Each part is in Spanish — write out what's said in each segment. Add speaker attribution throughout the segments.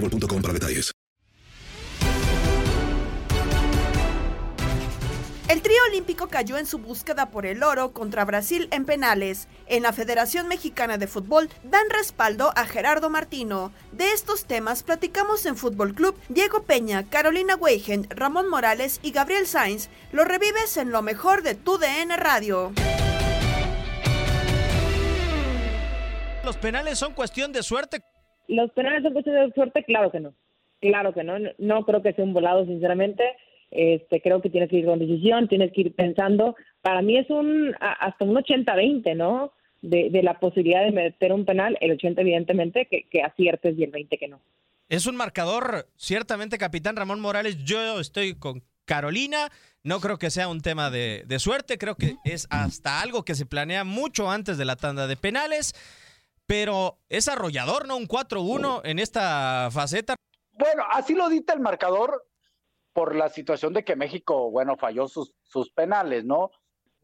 Speaker 1: boostmobile.com para detalles.
Speaker 2: El trío olímpico cayó en su búsqueda por el oro contra Brasil en penales. En la Federación Mexicana de Fútbol dan respaldo a Gerardo Martino. De estos temas platicamos en Fútbol Club. Diego Peña, Carolina Weigen, Ramón Morales y Gabriel Sainz. Lo revives en lo mejor de tu DN Radio.
Speaker 3: ¿Los penales son cuestión de suerte?
Speaker 4: Los penales son cuestión de suerte, claro que no. Claro que no. No, no creo que sea un volado, sinceramente. Este, creo que tienes que ir con decisión, tienes que ir pensando. Para mí es un hasta un 80-20, ¿no? De, de la posibilidad de meter un penal, el 80 evidentemente que, que aciertes y el 20 que no.
Speaker 3: Es un marcador, ciertamente, capitán Ramón Morales. Yo estoy con Carolina. No creo que sea un tema de, de suerte. Creo que es hasta algo que se planea mucho antes de la tanda de penales. Pero es arrollador, ¿no? Un 4-1 en esta faceta.
Speaker 5: Bueno, así lo dicta el marcador por la situación de que México, bueno, falló sus, sus penales, ¿no?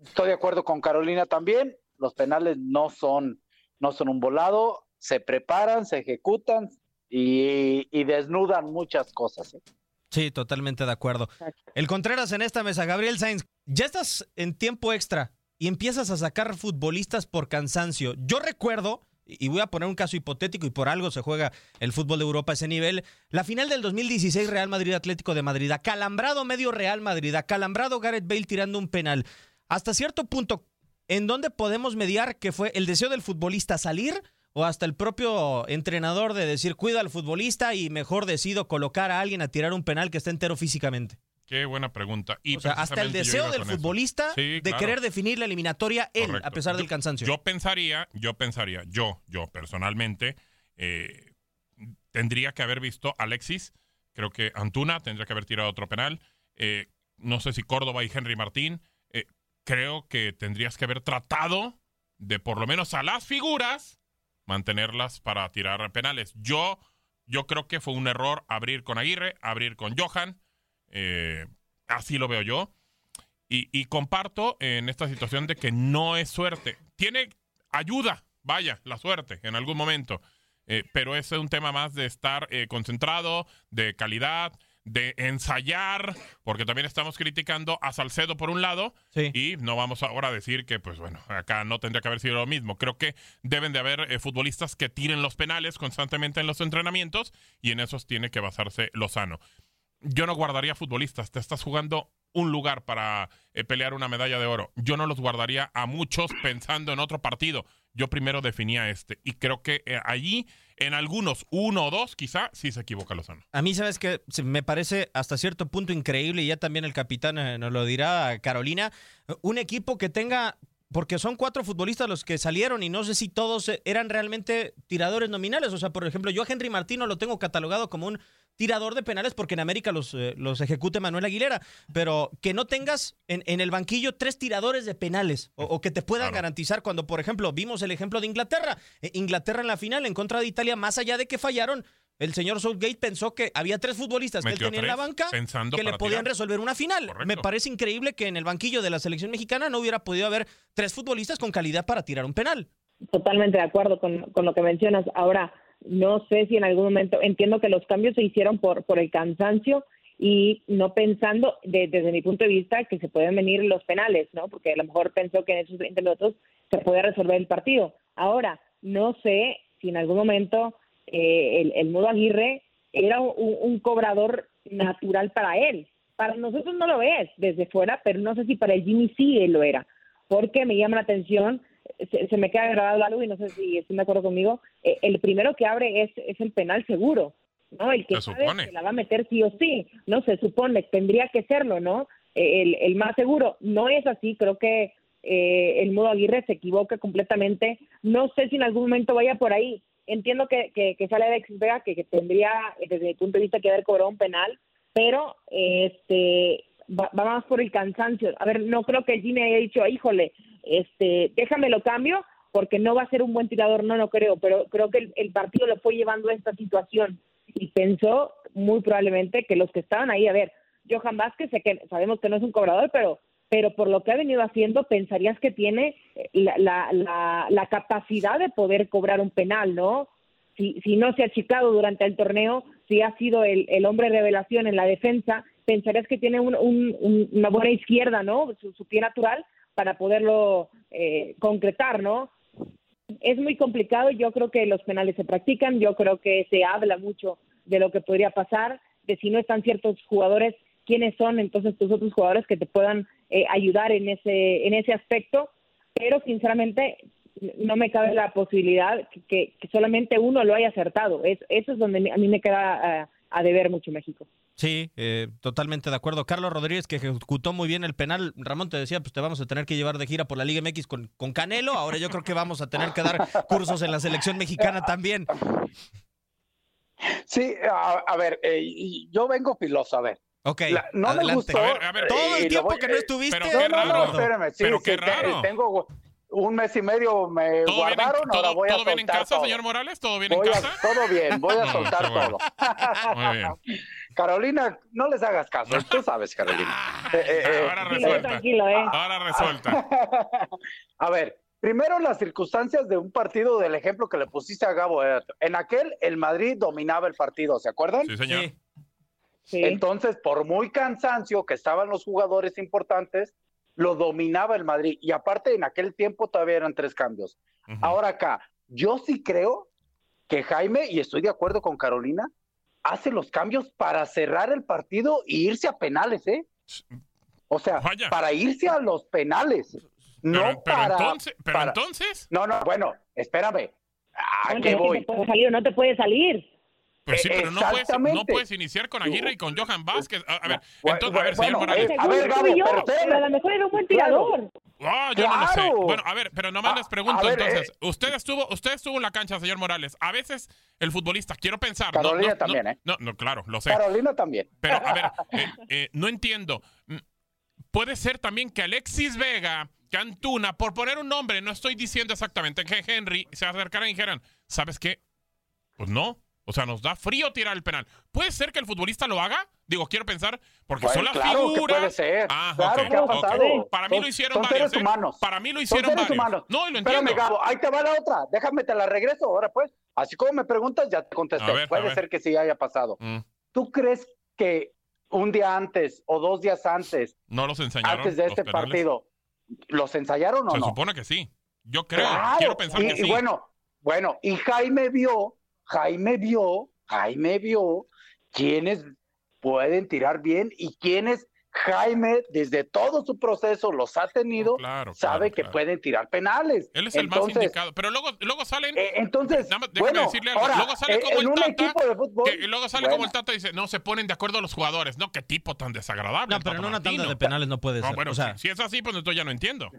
Speaker 5: Estoy de acuerdo con Carolina también. Los penales no son, no son un volado, se preparan, se ejecutan y, y desnudan muchas cosas. ¿eh?
Speaker 3: Sí, totalmente de acuerdo. El Contreras en esta mesa, Gabriel Sainz, ya estás en tiempo extra y empiezas a sacar futbolistas por cansancio. Yo recuerdo, y voy a poner un caso hipotético y por algo se juega el fútbol de Europa a ese nivel, la final del 2016 Real Madrid Atlético de Madrid, acalambrado medio Real Madrid, acalambrado Gareth Bale tirando un penal. Hasta cierto punto, ¿en dónde podemos mediar que fue el deseo del futbolista salir? O hasta el propio entrenador de decir, cuida al futbolista y mejor decido colocar a alguien a tirar un penal que está entero físicamente.
Speaker 6: Qué buena pregunta. Y
Speaker 3: O sea, hasta el deseo del futbolista
Speaker 6: Sí,
Speaker 3: de
Speaker 6: claro.
Speaker 3: querer definir la eliminatoria él,
Speaker 6: Correcto.
Speaker 3: a pesar del
Speaker 6: Yo-
Speaker 3: cansancio.
Speaker 6: Yo pensaría, yo pensaría, yo, yo personalmente, eh, tendría que haber visto Alexis. Creo que Antuna tendría que haber tirado otro penal. Eh, no sé si Córdoba y Henry Martín. Eh, creo que tendrías que haber tratado de por lo menos a las figuras mantenerlas para tirar penales. Yo, yo creo que fue un error abrir con Aguirre, abrir con Johan. Eh, así lo veo yo. Y, y comparto en esta situación de que no es suerte. Tiene ayuda, vaya, la suerte en algún momento. Eh, pero ese es un tema más de estar eh, concentrado, de calidad, de ensayar, porque también estamos criticando a Salcedo por un lado y no vamos ahora a decir que, pues bueno, acá no tendría que haber sido lo mismo. Creo que deben de haber eh, futbolistas que tiren los penales constantemente en los entrenamientos y en esos tiene que basarse Lozano. Yo no guardaría futbolistas, te estás jugando un lugar para eh, pelear una medalla de oro. Yo no los guardaría a muchos pensando en otro partido. Yo primero definía este y creo que eh, allí, en algunos, uno o dos, quizá sí se equivoca Lozano.
Speaker 3: A mí, ¿sabes que Me parece hasta cierto punto increíble, y ya también el capitán eh, nos lo dirá, Carolina, un equipo que tenga porque son cuatro futbolistas los que salieron y no sé si todos eh, eran realmente tiradores nominales. O sea, por ejemplo, yo a Henry Martino lo tengo catalogado como un tirador de penales porque en América los, eh, los ejecute Manuel Aguilera, pero que no tengas en, en el banquillo tres tiradores de penales o, o que te puedan garantizar cuando, por ejemplo, vimos el ejemplo de Inglaterra. Eh, Inglaterra en la final en contra de Italia, más allá de que fallaron, el señor Southgate pensó que había tres futbolistas que él tenía en la banca
Speaker 6: pensando
Speaker 3: que le podían
Speaker 6: tirar.
Speaker 3: resolver una final. Me parece increíble que en el banquillo de la selección mexicana no hubiera podido haber tres futbolistas con calidad para tirar un penal.
Speaker 4: Totalmente de acuerdo con, con lo que mencionas. Ahora, no sé si en algún momento, entiendo que los cambios se hicieron por, por el cansancio y no pensando, de- desde mi punto de vista, que se pueden venir los penales, ¿no? Porque a lo mejor pensó que en esos 20 minutos se podía resolver el partido. Ahora, no sé si en algún momento eh, el, el Mudo Aguirre era un, un cobrador natural para él. Para nosotros no lo es desde fuera, pero no sé si para el Jimmy sí él lo era. Porque me llama la atención, se, se me queda grabado algo y no sé si están de acuerdo conmigo, eh, el primero que abre es, es el penal seguro, ¿no? El que
Speaker 6: Se
Speaker 4: sabe
Speaker 6: supone.
Speaker 4: que la va a meter sí o sí, no se supone, tendría que serlo, ¿no? Eh, El, el más seguro. No es así, creo que eh, el Mudo Aguirre se equivoca completamente. No sé si en algún momento vaya por ahí. Entiendo que, que, sale Alexis Vega, que, que tendría, eh, desde mi punto de vista, que haber cobrado un penal, pero este va, va más por el cansancio. A ver, no creo que Jimmy haya dicho, híjole, este, déjame lo cambio, porque no va a ser un buen tirador, no lo creo, pero creo que el, el partido lo fue llevando a esta situación y pensó muy probablemente que los que estaban ahí, a ver, Johan Vázquez, sé que sabemos que no es un cobrador, pero pero por lo que ha venido haciendo, pensarías que tiene eh, la, la, la, la capacidad de poder cobrar un penal, ¿no? Si, si no se ha achicado durante el torneo, si ha sido el, el hombre revelación en la defensa, pensarías que tiene un- un- un- una buena izquierda, ¿no? Su, su pie natural para poderlo eh, concretar, ¿no? Es muy complicado, yo creo que los penales se practican, yo creo que se habla mucho de lo que podría pasar, de si no están ciertos jugadores, quiénes son entonces tus otros jugadores que te puedan eh, ayudar en ese, en ese aspecto, pero sinceramente no me cabe la posibilidad que, que- que solamente uno lo haya acertado. Es, eso es donde a mí me queda a, a deber mucho México.
Speaker 3: Sí, eh, totalmente de acuerdo. Carlos Rodríguez, que ejecutó muy bien el penal. Ramón te decía, pues te vamos a tener que llevar de gira por la Liga MX con, con Canelo. Ahora yo creo que vamos a tener que dar cursos en la selección mexicana también.
Speaker 5: Sí, a, a ver, eh, y- yo vengo filoso, a ver.
Speaker 3: Ok,
Speaker 5: La- no me gustó.
Speaker 3: A ver, a ver, todo el tiempo
Speaker 5: voy-
Speaker 3: que no
Speaker 5: eh,
Speaker 3: estuviste,
Speaker 6: pero
Speaker 5: No,
Speaker 6: qué
Speaker 5: no, no,
Speaker 6: raro.
Speaker 5: espérame, sí,
Speaker 6: Pero
Speaker 5: sí,
Speaker 6: qué
Speaker 5: te-
Speaker 6: raro.
Speaker 5: tengo un mes y medio me
Speaker 6: ¿Todo bien, en,
Speaker 5: guardaron, ahora
Speaker 6: todo,
Speaker 5: voy a
Speaker 6: todo bien en casa,
Speaker 5: todo.
Speaker 6: señor Morales? ¿Todo bien
Speaker 5: Voy
Speaker 6: en
Speaker 5: a-
Speaker 6: casa?
Speaker 5: todo bien, voy a soltar todo.
Speaker 6: Muy bien.
Speaker 5: Carolina, no les hagas caso, tú sabes, Carolina. Eh, eh, eh,
Speaker 6: Ahora resuelta.
Speaker 4: tranquilo, ¿eh?
Speaker 6: Ahora resuelta.
Speaker 5: A ver, primero las circunstancias de un partido del ejemplo que le pusiste a Gabo. En aquel, el Madrid dominaba el partido, ¿se acuerdan?
Speaker 6: Sí, señor.
Speaker 3: Sí.
Speaker 4: Sí.
Speaker 5: Entonces, por muy cansancio que estaban los jugadores importantes, lo dominaba el Madrid. Y aparte, en aquel tiempo todavía eran tres cambios. Ahora acá, yo sí creo que Jaime, y estoy de acuerdo con Carolina, hace los cambios para cerrar el partido e irse a penales, ¿eh? O sea,
Speaker 6: Vaya.
Speaker 5: para irse a los penales. No
Speaker 6: Pero, pero
Speaker 5: para,
Speaker 6: entonces, pero
Speaker 5: para-
Speaker 6: entonces,
Speaker 5: No, no, bueno, espérame. ¿A
Speaker 4: Bueno,
Speaker 5: qué
Speaker 4: es que
Speaker 5: voy?
Speaker 4: te puede salir o no te puede salir.
Speaker 6: Pues sí, pero no puedes, no puedes iniciar con Aguirre y con Johan Vázquez. A, a ver, entonces, a ver, señor
Speaker 5: bueno,
Speaker 6: Morales.
Speaker 5: eh, a ver, Gabo,
Speaker 4: yo,
Speaker 5: pero
Speaker 4: a lo mejor era un buen
Speaker 5: Claro.
Speaker 4: tirador.
Speaker 6: Ah, yo no lo sé. Bueno, a ver, pero nomás
Speaker 5: A-
Speaker 6: les pregunto
Speaker 5: ver,
Speaker 6: entonces.
Speaker 5: eh.
Speaker 6: Usted estuvo, usted estuvo en la cancha, señor Morales. A veces el futbolista, quiero pensar. no-
Speaker 5: Carolina
Speaker 6: no, no,
Speaker 5: también, ¿eh?
Speaker 6: No, no, claro, lo sé.
Speaker 5: Carolina también.
Speaker 6: Pero, a ver, eh, eh, no entiendo. Mm, Puede ser también que Alexis Vega, que Antuna, por poner un nombre, no estoy diciendo exactamente que Henry se acercaran y dijeran, ¿sabes qué? Pues no. O sea, nos da frío tirar el penal. ¿Puede ser que el futbolista lo haga? Digo, quiero pensar, porque
Speaker 5: Bueno,
Speaker 6: son las
Speaker 5: claro que
Speaker 6: figuras.
Speaker 5: puede ser.
Speaker 6: Ah,
Speaker 5: Claro que ha pasado.
Speaker 6: Para mí
Speaker 5: Son-
Speaker 6: lo hicieron
Speaker 5: son
Speaker 6: varios.
Speaker 5: seres
Speaker 6: ¿eh?
Speaker 5: humanos.
Speaker 6: Para mí lo
Speaker 5: Son
Speaker 6: hicieron
Speaker 5: seres
Speaker 6: varios.
Speaker 5: humanos.
Speaker 6: No, y lo
Speaker 5: Espérame,
Speaker 6: entiendo.
Speaker 5: Gabo, ahí te va la otra. Déjame te la regreso ahora, pues. Así como me preguntas, ya te contesté.
Speaker 6: Ver,
Speaker 5: Puede ser que sí haya pasado.
Speaker 6: Mm,
Speaker 5: ¿Tú crees que un día antes o dos días antes,
Speaker 6: No los enseñaron.
Speaker 5: antes de este partido, los ensayaron o
Speaker 6: Se
Speaker 5: no?
Speaker 6: supone que sí. Yo creo.
Speaker 5: Claro.
Speaker 6: Quiero pensar
Speaker 5: y,
Speaker 6: que
Speaker 5: y
Speaker 6: sí.
Speaker 5: bueno, bueno, y Jaime vio, Jaime vio, Jaime vio quiénes pueden tirar bien y quiénes Jaime, desde todo su proceso, los ha tenido,
Speaker 6: Claro,
Speaker 5: sabe
Speaker 6: claro,
Speaker 5: que
Speaker 6: claro.
Speaker 5: pueden tirar penales.
Speaker 6: Él es el más
Speaker 5: Entonces,
Speaker 6: indicado. Pero luego, luego salen.
Speaker 5: eh, entonces,
Speaker 6: Nada más déjame
Speaker 5: bueno,
Speaker 6: decirle algo.
Speaker 5: ahora,
Speaker 6: luego sale
Speaker 5: eh,
Speaker 6: como
Speaker 5: en
Speaker 6: el
Speaker 5: un
Speaker 6: Tata.
Speaker 5: equipo de fútbol,
Speaker 6: que- y luego sale
Speaker 5: bueno.
Speaker 6: como el Tata y dice, no, se ponen de acuerdo los jugadores. No, qué tipo tan desagradable.
Speaker 3: No, pero en una tanda de penales no puede
Speaker 6: No,
Speaker 3: ser.
Speaker 6: bueno,
Speaker 3: o sea,
Speaker 6: si, si es así, pues entonces ya no entiendo.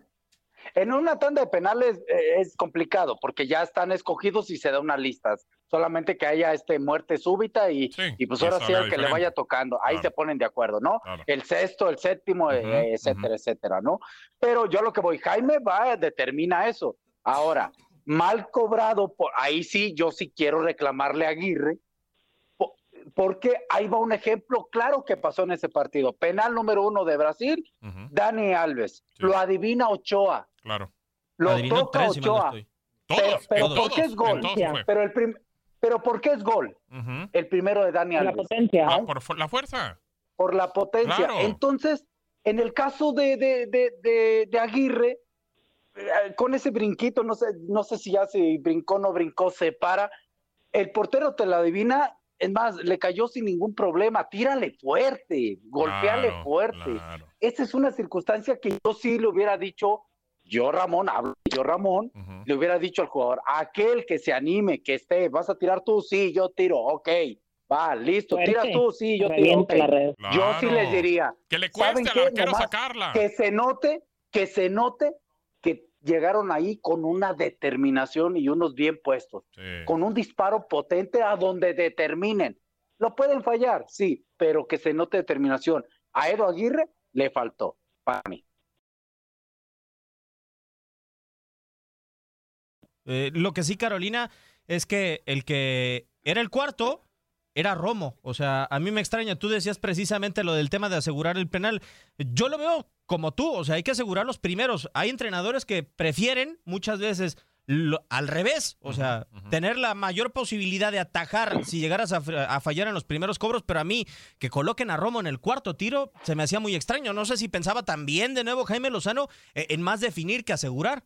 Speaker 5: En una tanda de penales eh, es complicado porque ya están escogidos y se da unas listas. Solamente que haya este muerte súbita y, y pues ahora sí el que le vaya tocando. Ahí
Speaker 6: Claro.
Speaker 5: se ponen de acuerdo, ¿no?
Speaker 6: Claro.
Speaker 5: El sexto, el séptimo, eh, etcétera, etcétera, ¿no? Pero yo lo que voy, Jaime va, determina eso. Ahora, mal cobrado, por, ahí sí, yo sí quiero reclamarle a Aguirre, po- porque ahí va un ejemplo claro que pasó en ese partido. Penal número uno de Brasil, Dani Alves. Lo adivina Ochoa.
Speaker 6: Claro.
Speaker 5: Lo toca
Speaker 3: tres, si
Speaker 5: Ochoa. Pero,
Speaker 6: Todos,
Speaker 5: pero ¿por qué es gol? Pero, el prim- pero ¿por qué es gol? El primero de Dani
Speaker 4: La
Speaker 5: Alves.
Speaker 4: potencia.
Speaker 6: Ah, por fu- la fuerza.
Speaker 5: por la potencia.
Speaker 6: Claro.
Speaker 5: Entonces, en el caso de, de, de, de- de Aguirre, eh, con ese brinquito, no sé, no sé si ya se brincó o no brincó, se para, el portero te la adivina, es más, le cayó sin ningún problema, tírale fuerte, golpeale
Speaker 6: Claro,
Speaker 5: fuerte.
Speaker 6: claro.
Speaker 5: Esa es una circunstancia que yo sí le hubiera dicho, yo Ramón, hablo, yo Ramón, le hubiera dicho al jugador, aquel que se anime, que esté, vas a tirar tú, sí, yo tiro, ok, va, listo,
Speaker 4: Fuerte.
Speaker 5: tiras tú, sí, yo tiro,
Speaker 4: la red.
Speaker 5: Yo sí les diría,
Speaker 6: Que le
Speaker 5: ¿saben
Speaker 6: cueste al arquero sacarla.
Speaker 5: que se note, que se note que llegaron ahí con una determinación y unos bien puestos,
Speaker 6: Sí.
Speaker 5: con un disparo potente a donde determinen. Lo pueden fallar, sí, pero que se note determinación. A Edo Aguirre le faltó, para mí.
Speaker 3: Eh, lo que sí, Carolina, es que el que era el cuarto era Romo. O sea, a mí me extraña. Tú decías precisamente lo del tema de asegurar el penal. Yo lo veo como tú. O sea, hay que asegurar los primeros. Hay entrenadores que prefieren muchas veces lo- al revés. O sea, tener la mayor posibilidad de atajar si llegaras a, a fallar en los primeros cobros. Pero a mí, que coloquen a Romo en el cuarto tiro, se me hacía muy extraño. No sé si pensaba también de nuevo Jaime Lozano eh, en más definir que asegurar.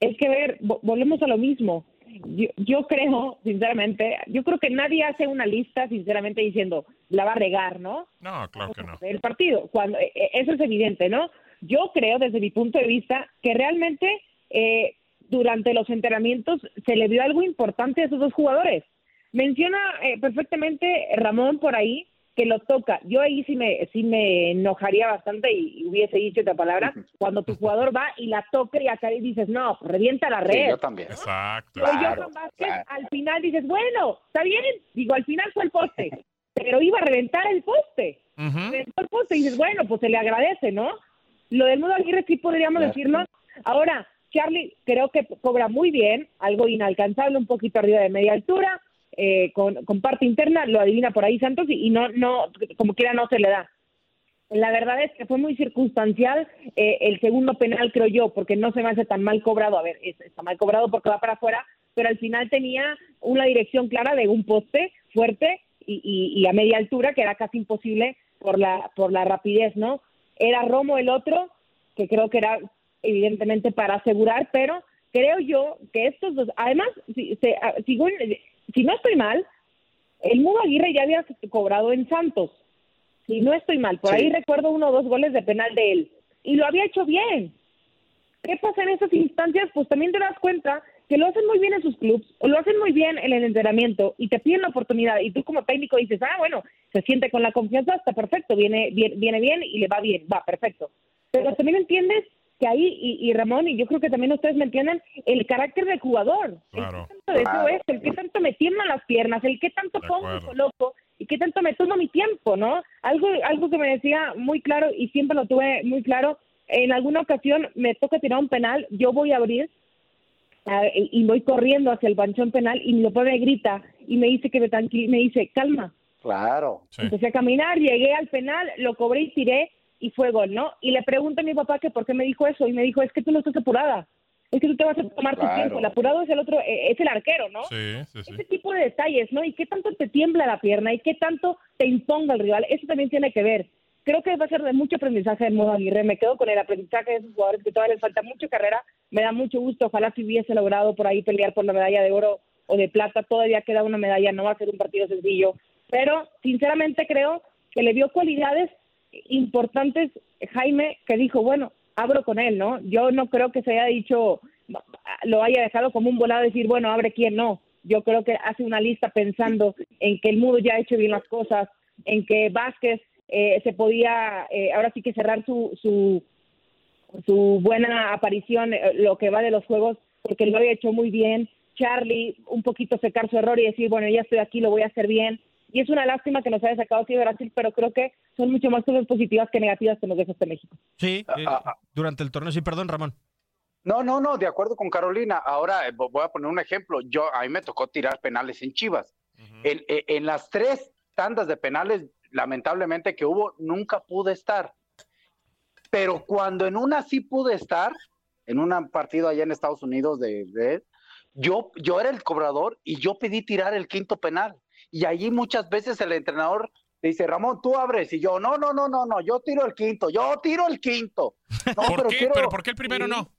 Speaker 4: Es que, ver, vo- volvemos a lo mismo. Yo, yo creo, sinceramente, yo creo que nadie hace una lista, sinceramente, diciendo, la va a regar, ¿no?
Speaker 6: No, claro que no.
Speaker 4: El partido, cuando eh, eh, eso es evidente, ¿no? Yo creo, desde mi punto de vista, que realmente eh, durante los entrenamientos se le dio algo importante a esos dos jugadores. Menciona eh, perfectamente Ramón por ahí que lo toca. Yo ahí sí me, sí me enojaría bastante y, y hubiese dicho otra palabra, cuando tu jugador va y la toca y acá y dices, no, revienta la
Speaker 5: Sí,
Speaker 4: red.
Speaker 5: yo también.
Speaker 6: Exacto.
Speaker 4: Pero Johan Vázquez, al final dices, bueno, está bien, digo, al final fue el poste, pero iba a reventar el poste. Reventó el poste y dices, bueno, pues se le agradece, ¿no? Lo del Mudo Aguirre sí podríamos
Speaker 5: Claro.
Speaker 4: decirlo. Ahora, Charlie creo que cobra muy bien, algo inalcanzable, un poquito arriba de media altura, eh, con, con parte interna, lo adivina por ahí Santos y, no, no, como quiera no se le da. La verdad es que fue muy circunstancial eh, el segundo penal, creo yo, porque no se me hace tan mal cobrado. A ver, es- está mal cobrado porque va para afuera, pero al final tenía una dirección clara de un poste fuerte y, y- a media altura, que era casi imposible por la, por la rapidez, ¿no? Era Romo el otro, que creo que era evidentemente para asegurar, pero creo yo que estos dos, además, si, se- ah, en- si no estoy mal, el Mudo Aguirre ya había cobrado en Santos. Si no estoy mal, por
Speaker 5: Sí.
Speaker 4: ahí recuerdo uno o dos goles de penal de él. Y lo había hecho bien. ¿Qué pasa en esas instancias? Pues también te das cuenta que lo hacen muy bien en sus clubes, o lo hacen muy bien en el entrenamiento y te piden la oportunidad y tú como técnico dices, ah, bueno, se siente con la confianza, está perfecto, viene, viene, viene bien y le va bien, va, perfecto. Pero también entiendes que ahí, y, y Ramón, y yo creo que también ustedes me entienden, el carácter del jugador.
Speaker 6: Claro.
Speaker 4: El que tanto deseo
Speaker 5: Claro,
Speaker 4: es, el que tanto me tiemblan las piernas, el que tanto
Speaker 6: De
Speaker 4: pongo y
Speaker 6: acuerdo.
Speaker 4: coloco y que tanto me tomo mi tiempo, ¿no? Algo, algo que me decía muy claro y siempre lo tuve muy claro, en alguna ocasión me toca tirar un penal, yo voy a abrir ah, y y voy corriendo hacia el banchón penal y mi papá me grita y me dice que me me dice, calma.
Speaker 5: Claro.
Speaker 6: Sí.
Speaker 4: Empecé a caminar, llegué al penal, lo cobré y tiré y fue gol, ¿no? Y le pregunté a mi papá que por qué me dijo eso y me dijo, es que tú no estás apurada, es que tú te vas a tomar tu tiempo, el apurado es el otro, eh, es el arquero, ¿no?
Speaker 6: Sí, sí, sí.
Speaker 4: ese tipo de detalles, ¿no? Y qué tanto te tiembla la pierna y qué tanto te imponga el rival, eso también tiene que ver. Creo que va a ser de mucho aprendizaje en modo Aguirre. Me quedo con el aprendizaje de esos jugadores que todavía les falta mucha carrera. Me da mucho gusto. Ojalá si hubiese logrado por ahí pelear por la medalla de oro o de plata. Todavía queda una medalla. No va a ser un partido sencillo. Pero sinceramente creo que le dio cualidades importantes Jaime que dijo, bueno, abro con él, ¿no? Yo no creo que se haya dicho, lo haya dejado como un volado decir, bueno, abre quién no. Yo creo que hace una lista pensando en que el Mudo ya ha hecho bien las cosas, en que Vázquez eh, se podía eh, ahora sí que cerrar su, su su buena aparición, eh, lo que va de los juegos, porque lo había hecho muy bien. Charlie, un poquito secar su error y decir, bueno, ya estoy aquí, lo voy a hacer bien. Y es una lástima que nos haya sacado así de Brasil, pero creo que son mucho más cosas positivas que negativas que nos deja este México.
Speaker 3: Sí, eh, durante el torneo, sí, perdón, Ramón.
Speaker 5: No, no, no, de acuerdo con Carolina. Ahora eh, vo- voy a poner un ejemplo. Yo a mí me tocó tirar penales en Chivas. en, en- en las tres tandas de penales, lamentablemente que hubo, nunca pude estar. Pero cuando en una sí pude estar, en un partido allá en Estados Unidos de, de- yo, yo era el cobrador y yo pedí tirar el quinto penal. Y allí muchas veces el entrenador le dice, Ramón, tú abres. Y yo, no, no, no, no, no, yo tiro el quinto, yo tiro el quinto. No,
Speaker 6: ¿Por
Speaker 5: pero
Speaker 6: qué?
Speaker 5: quiero-
Speaker 6: ¿Pero por qué el primero
Speaker 5: Sí.
Speaker 6: no?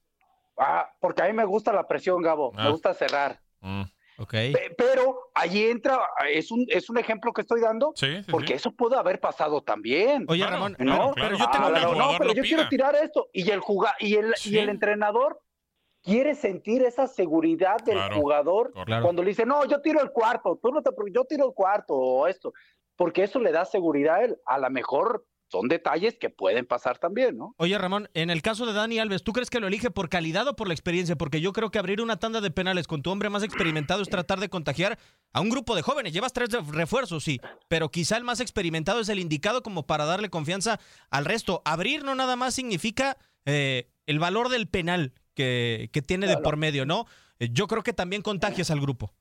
Speaker 5: Ah, porque a mí me gusta la presión, Gabo.
Speaker 6: Ah.
Speaker 5: Me gusta cerrar.
Speaker 3: Ok.
Speaker 5: Pe- Pero allí entra, es un, es un ejemplo que estoy dando,
Speaker 6: Sí, sí,
Speaker 5: porque
Speaker 6: sí.
Speaker 5: eso pudo haber pasado también.
Speaker 3: Oye,
Speaker 6: Claro,
Speaker 3: Ramón,
Speaker 5: ¿no?
Speaker 6: claro.
Speaker 3: pero yo tengo
Speaker 5: Ah, no, pero yo quiero tirar esto. Y el, juga- y el,
Speaker 6: Sí.
Speaker 5: y el entrenador quiere sentir esa seguridad del
Speaker 6: Claro,
Speaker 5: jugador cuando le dice, no, yo tiro el cuarto, tú no te, preocupes, yo tiro el cuarto o esto, porque eso le da seguridad a él. A lo mejor son detalles que pueden pasar también, ¿no?
Speaker 3: Oye, Ramón, en el caso de Dani Alves, ¿tú crees que lo elige por calidad o por la experiencia? Porque yo creo que abrir una tanda de penales con tu hombre más experimentado es tratar de contagiar a un grupo de jóvenes. Llevas tres ref- refuerzos, sí, pero quizá el más experimentado es el indicado como para darle confianza al resto. Abrir no nada más significa eh, el valor del penal que, que tiene de por medio, ¿no? Eh, Yo creo que también contagias al grupo.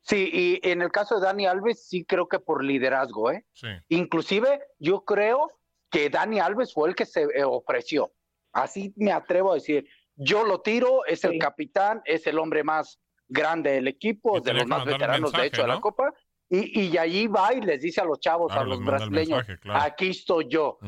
Speaker 5: Sí, y en el caso de Dani Alves, sí creo que por liderazgo, ¿eh?
Speaker 6: Sí.
Speaker 5: Inclusive yo creo que Dani Alves fue el que se eh, ofreció. Así me atrevo a decir. Yo lo tiro, es el capitán, es el hombre más grande del equipo, de los más veteranos, de hecho, de la. Copa. Y, y allí va y les dice a los chavos,
Speaker 6: Claro,
Speaker 5: a los brasileños,
Speaker 6: mensaje, claro.
Speaker 5: aquí estoy yo.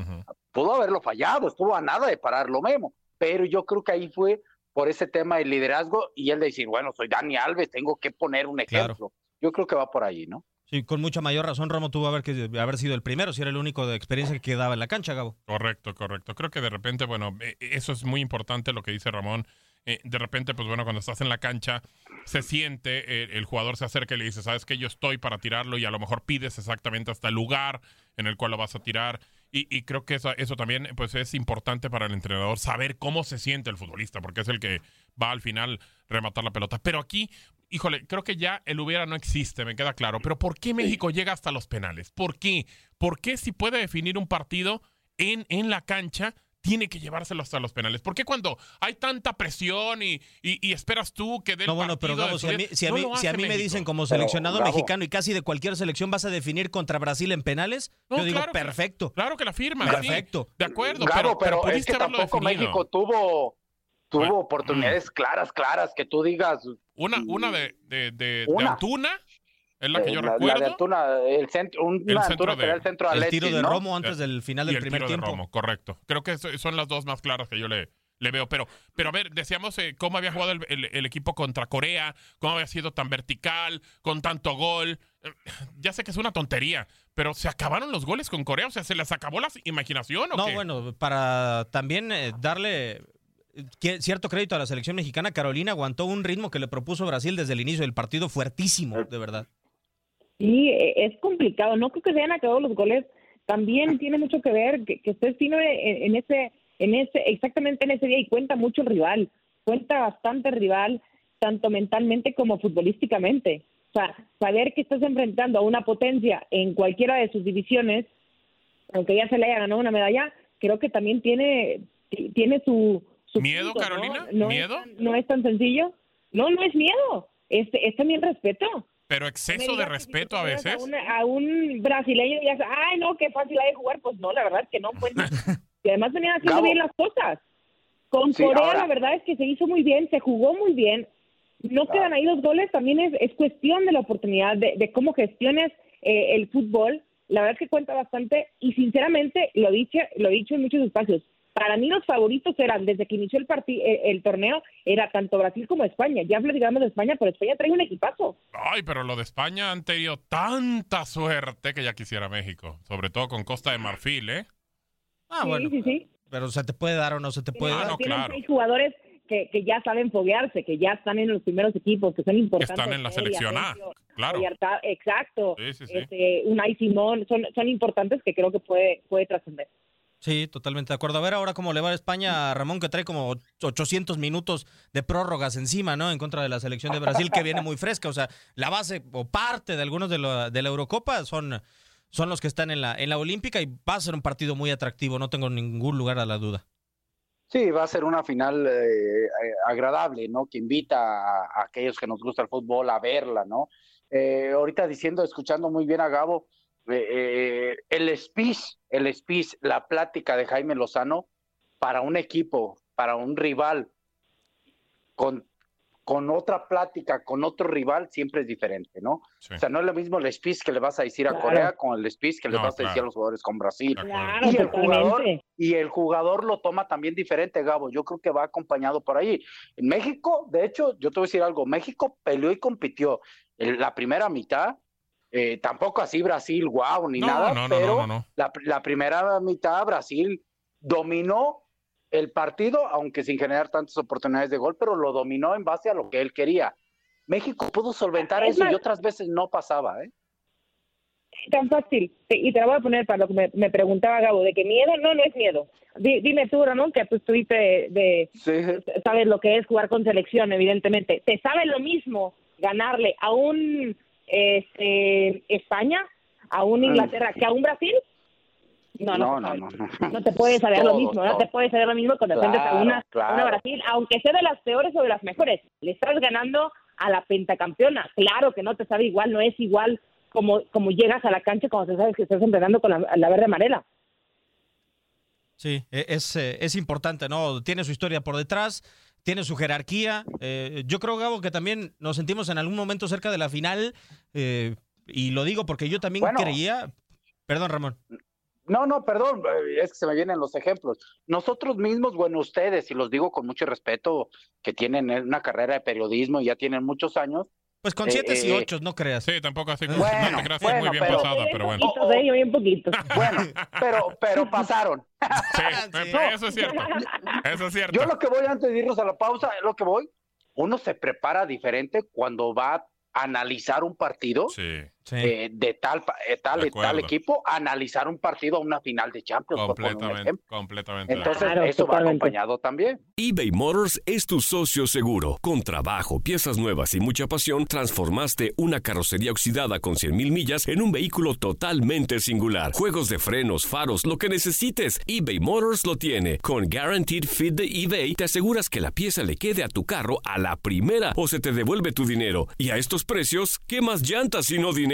Speaker 5: Pudo haberlo fallado, estuvo a nada de pararlo Memo, pero yo creo que ahí fue por ese tema de liderazgo y él de decir, bueno, soy Dani Alves, tengo que poner un
Speaker 3: Claro.
Speaker 5: ejemplo. Yo creo que va por ahí, ¿no?
Speaker 3: Sí, con mucha mayor razón, Romo tuvo haber, que, haber sido el primero, si era el único de experiencia que quedaba en la cancha, Gabo.
Speaker 6: Correcto, correcto. Creo que de repente, bueno, eh, eso es muy importante lo que dice Ramón. Eh, de repente, pues bueno, cuando estás en la cancha, se siente, eh, el jugador se acerca y le dice, sabes que yo estoy para tirarlo y a lo mejor pides exactamente hasta el lugar en el cual lo vas a tirar. Y, y creo que eso, eso también pues es importante para el entrenador, saber cómo se siente el futbolista, porque es el que va al final rematar la pelota. Pero aquí, híjole, creo que ya el hubiera no existe, me queda claro. Pero ¿por qué México llega hasta los penales? ¿Por qué? ¿Por qué si puede definir un partido en, en la cancha? Tiene que llevárselo hasta los penales. ¿Por qué cuando hay tanta presión y, y- y esperas tú que dé el
Speaker 3: No, bueno, pero
Speaker 6: partido
Speaker 3: Gabo, si a mí,
Speaker 6: vida?
Speaker 3: si a
Speaker 6: No
Speaker 3: mí,
Speaker 6: lo
Speaker 3: si a
Speaker 6: hace
Speaker 3: mí me
Speaker 6: México.
Speaker 3: dicen como
Speaker 5: Pero,
Speaker 3: seleccionado
Speaker 5: Gabo-
Speaker 3: mexicano y casi de cualquier selección vas a definir contra Brasil en penales,
Speaker 6: No,
Speaker 3: yo digo,
Speaker 6: claro
Speaker 3: perfecto.
Speaker 6: Claro que la firma.
Speaker 3: Perfecto.
Speaker 6: De acuerdo,
Speaker 5: Gabo,
Speaker 6: pero,
Speaker 5: pero, es
Speaker 6: pudiste
Speaker 5: que tampoco
Speaker 6: definido.
Speaker 5: México tuvo, tuvo
Speaker 6: Bueno,
Speaker 5: oportunidades claras, claras, que tú digas.
Speaker 6: Una, una de, de, de- de
Speaker 5: Una.
Speaker 6: Antuna, es la que
Speaker 5: eh,
Speaker 6: yo
Speaker 5: la, de Antuna, el centro, un,
Speaker 6: El centro
Speaker 5: Antuna que
Speaker 6: de-
Speaker 5: era el centro de
Speaker 3: El
Speaker 5: Alexis,
Speaker 3: tiro de
Speaker 5: ¿no?
Speaker 3: Romo antes del final
Speaker 6: y
Speaker 3: del
Speaker 6: el
Speaker 3: primer
Speaker 6: tiro de
Speaker 3: tiempo.
Speaker 6: Romo, correcto. Creo que so- son las dos más claras que yo le, le veo. Pero, pero a ver, decíamos eh, cómo había jugado el, el- el equipo contra Corea, cómo había sido tan vertical, con tanto gol. Eh, Ya sé que es una tontería, pero ¿se acabaron los goles con Corea? O sea, ¿se les acabó la imaginación o
Speaker 3: No,
Speaker 6: qué?
Speaker 3: bueno, para también eh, darle cierto crédito a la selección mexicana, Carolina aguantó un ritmo que le propuso Brasil desde el inicio del partido fuertísimo, de verdad.
Speaker 4: Sí, e- es complicado. No creo que se hayan acabado los goles. También tiene mucho que ver que, que estés fino en, ese, en ese, exactamente en ese día y cuenta mucho el rival. Cuenta bastante el rival, tanto mentalmente como futbolísticamente. O sea, saber que estás enfrentando a una potencia en cualquiera de sus divisiones, aunque ya se le haya ganado una medalla, creo que también tiene, ti- tiene su, su
Speaker 6: ¿Miedo. Carolina?
Speaker 4: No es
Speaker 6: ¿Miedo?
Speaker 4: tan- no es tan sencillo. No, no es miedo. Es, es también respeto.
Speaker 6: Pero exceso de respeto
Speaker 4: si
Speaker 6: a veces.
Speaker 4: A un, a un brasileño y dices, ay, no, qué fácil hay de jugar. Pues no, la verdad es que no. Pues, y además venían haciendo
Speaker 5: Gabo.
Speaker 4: bien las cosas. Con
Speaker 5: Sí,
Speaker 4: Corea,
Speaker 5: ahora-
Speaker 4: la verdad es que se hizo muy bien, se jugó muy bien. No quedan ahí los goles, también es, es cuestión de la oportunidad, de, de cómo gestiones eh, el fútbol. La verdad es que cuenta bastante y sinceramente lo dicho, lo he dicho en muchos espacios. Para mí los favoritos eran, desde que inició el, parti- eh, el torneo, era tanto Brasil como España. Ya platicamos de España, pero España trae un equipazo.
Speaker 6: Ay, pero lo de España han tenido tanta suerte que ya quisiera México. Sobre todo con Costa de Marfil, ¿eh?
Speaker 3: Ah,
Speaker 4: sí,
Speaker 3: bueno,
Speaker 4: sí, sí.
Speaker 3: pero se te puede dar o no se te puede
Speaker 6: Ah,
Speaker 3: dar.
Speaker 6: no,
Speaker 4: tienen
Speaker 6: claro.
Speaker 4: seis jugadores que, que ya saben foguearse, que ya están en los primeros equipos, que son
Speaker 6: Que
Speaker 4: importantes.
Speaker 6: están en la selección A. Claro.
Speaker 4: Exacto.
Speaker 6: Sí, sí, sí.
Speaker 4: Este, Unai Simón, son, son importantes que creo que puede, puede trascender.
Speaker 3: Sí, totalmente de acuerdo. A ver ahora cómo le va a España a Ramón, que trae como 800 minutos de prórrogas encima, ¿no? En contra de la selección de Brasil, que viene muy fresca. O sea, la base o parte de algunos de la, de la Eurocopa son, son los que están en la, en la Olímpica y va a ser un partido muy atractivo, no tengo ningún lugar a la duda.
Speaker 5: Sí, va a ser una final eh, agradable, ¿no? Que invita a, a, aquellos que nos gusta el fútbol a verla, ¿no? Eh, ahorita diciendo, escuchando muy bien a Gabo, eh, el speech, el speech, la plática de Jaime Lozano para un equipo, para un rival, con, con otra plática, con otro rival, siempre es diferente, ¿no? Sí. O sea, no es lo mismo el speech que le vas a decir a claro. Corea con el speech que le
Speaker 6: No,
Speaker 5: vas a decir a los jugadores con Brasil.
Speaker 4: Claro,
Speaker 5: y, el jugador, y el jugador lo toma también diferente, Gabo. Yo creo que va acompañado por ahí. En México, de hecho, yo te voy a decir algo, México peleó y compitió. En la primera mitad, eh, tampoco así Brasil, wow, ni
Speaker 6: No,
Speaker 5: nada,
Speaker 6: no, no,
Speaker 5: pero
Speaker 6: no, no, no.
Speaker 5: La, la primera mitad Brasil dominó el partido, aunque sin generar tantas oportunidades de gol, pero lo dominó en base a lo que él quería. México pudo solventar
Speaker 4: Es
Speaker 5: eso
Speaker 4: más-
Speaker 5: y otras veces no pasaba, ¿eh?
Speaker 4: Tan fácil. Y te la voy a poner para lo que me, me preguntaba Gabo, de que miedo, no, no es miedo. Di- dime tú, Ramón, que tú estuviste de, sabes lo que es jugar con selección, evidentemente. ¿Te sabe lo mismo ganarle a un este, España, a un Inglaterra, que a un Brasil? No, no,
Speaker 5: no, no, no.
Speaker 4: No te puede saber lo
Speaker 5: Todo,
Speaker 4: mismo, no
Speaker 5: todo.
Speaker 4: te puede saber lo mismo cuando enfrentas a
Speaker 5: Claro,
Speaker 4: una, a
Speaker 5: claro.
Speaker 4: una Brasil, aunque sea de las peores o de las mejores. Le estás ganando a la pentacampeona. Claro que no te sabe igual, no es igual como, como llegas a la cancha cuando te sabes que estás entrenando con la, la verde amarela.
Speaker 3: Sí, e- es, eh, es importante, ¿no? Tiene su historia por detrás, tiene su jerarquía. Eh, yo creo, Gabo, que también nos sentimos en algún momento cerca de la final, eh, y lo digo porque yo también
Speaker 5: Bueno.
Speaker 3: creía... Perdón, Ramón.
Speaker 5: No, no, perdón, eh, es que se me vienen los ejemplos. Nosotros mismos, bueno, ustedes, y los digo con mucho respeto, que tienen una carrera de periodismo y ya tienen muchos años.
Speaker 3: Pues con
Speaker 5: eh,
Speaker 3: siete y
Speaker 5: eh,
Speaker 3: ocho, no creas.
Speaker 6: Sí, tampoco así.
Speaker 5: Bueno,
Speaker 6: no te creas que es muy
Speaker 5: bueno,
Speaker 6: bien
Speaker 5: pero-
Speaker 6: pasada, pero bueno.
Speaker 4: Poquitos, ¿eh? Bien poquitos.
Speaker 5: Bueno, pero, pero pasaron.
Speaker 6: Sí, eh, eso es cierto. Eso es cierto.
Speaker 5: Yo lo que voy antes de irnos a la pausa, es lo que voy. Uno se prepara diferente cuando va a analizar un partido eh, de tal, pa- eh, tal,
Speaker 6: De
Speaker 5: y tal equipo, analizar un partido a una final de Champions.
Speaker 6: Completamente, completamente.
Speaker 5: Entonces,
Speaker 6: acuerdo.
Speaker 5: eso va acompañado también.
Speaker 7: eBay Motors es tu socio seguro. Con trabajo, piezas nuevas y mucha pasión, transformaste una carrocería oxidada con 100.000 millas en un vehículo totalmente singular. Juegos de frenos, faros, lo que necesites, eBay Motors lo tiene. Con Guaranteed Fit de eBay, te aseguras que la pieza le quede a tu carro a la primera o se te devuelve tu dinero. Y a estos precios, ¿qué más llantas sino dinero?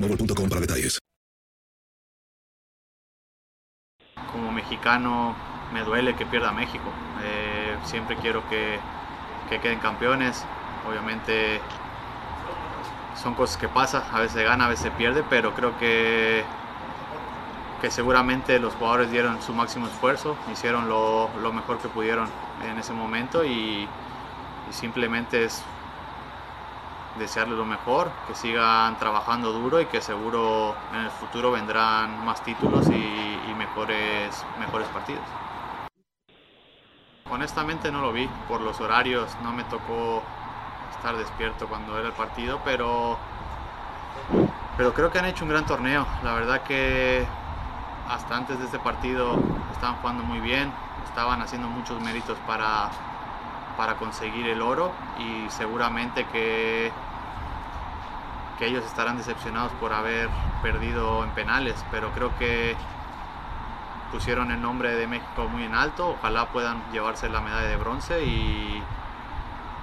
Speaker 1: boostmobile.com para detalles.
Speaker 8: como mexicano me duele que pierda México. Eh, siempre quiero que, que queden campeones. Obviamente son cosas que pasan, a veces gana, a veces pierde, pero creo que, que seguramente los jugadores dieron su máximo esfuerzo, hicieron lo, lo mejor que pudieron en ese momento y simplemente es desearles lo mejor, que sigan trabajando duro y que seguro en el futuro vendrán más títulos y, y mejores, mejores partidos. Honestamente no lo vi por los horarios, no me tocó estar despierto cuando era el partido, pero, pero creo que han hecho un gran torneo. La verdad que hasta antes de este partido estaban jugando muy bien, estaban haciendo muchos méritos para, para conseguir el oro y seguramente que, que ellos estarán decepcionados por haber perdido en penales, pero creo que pusieron el nombre de México muy en alto, ojalá puedan llevarse la medalla de bronce y,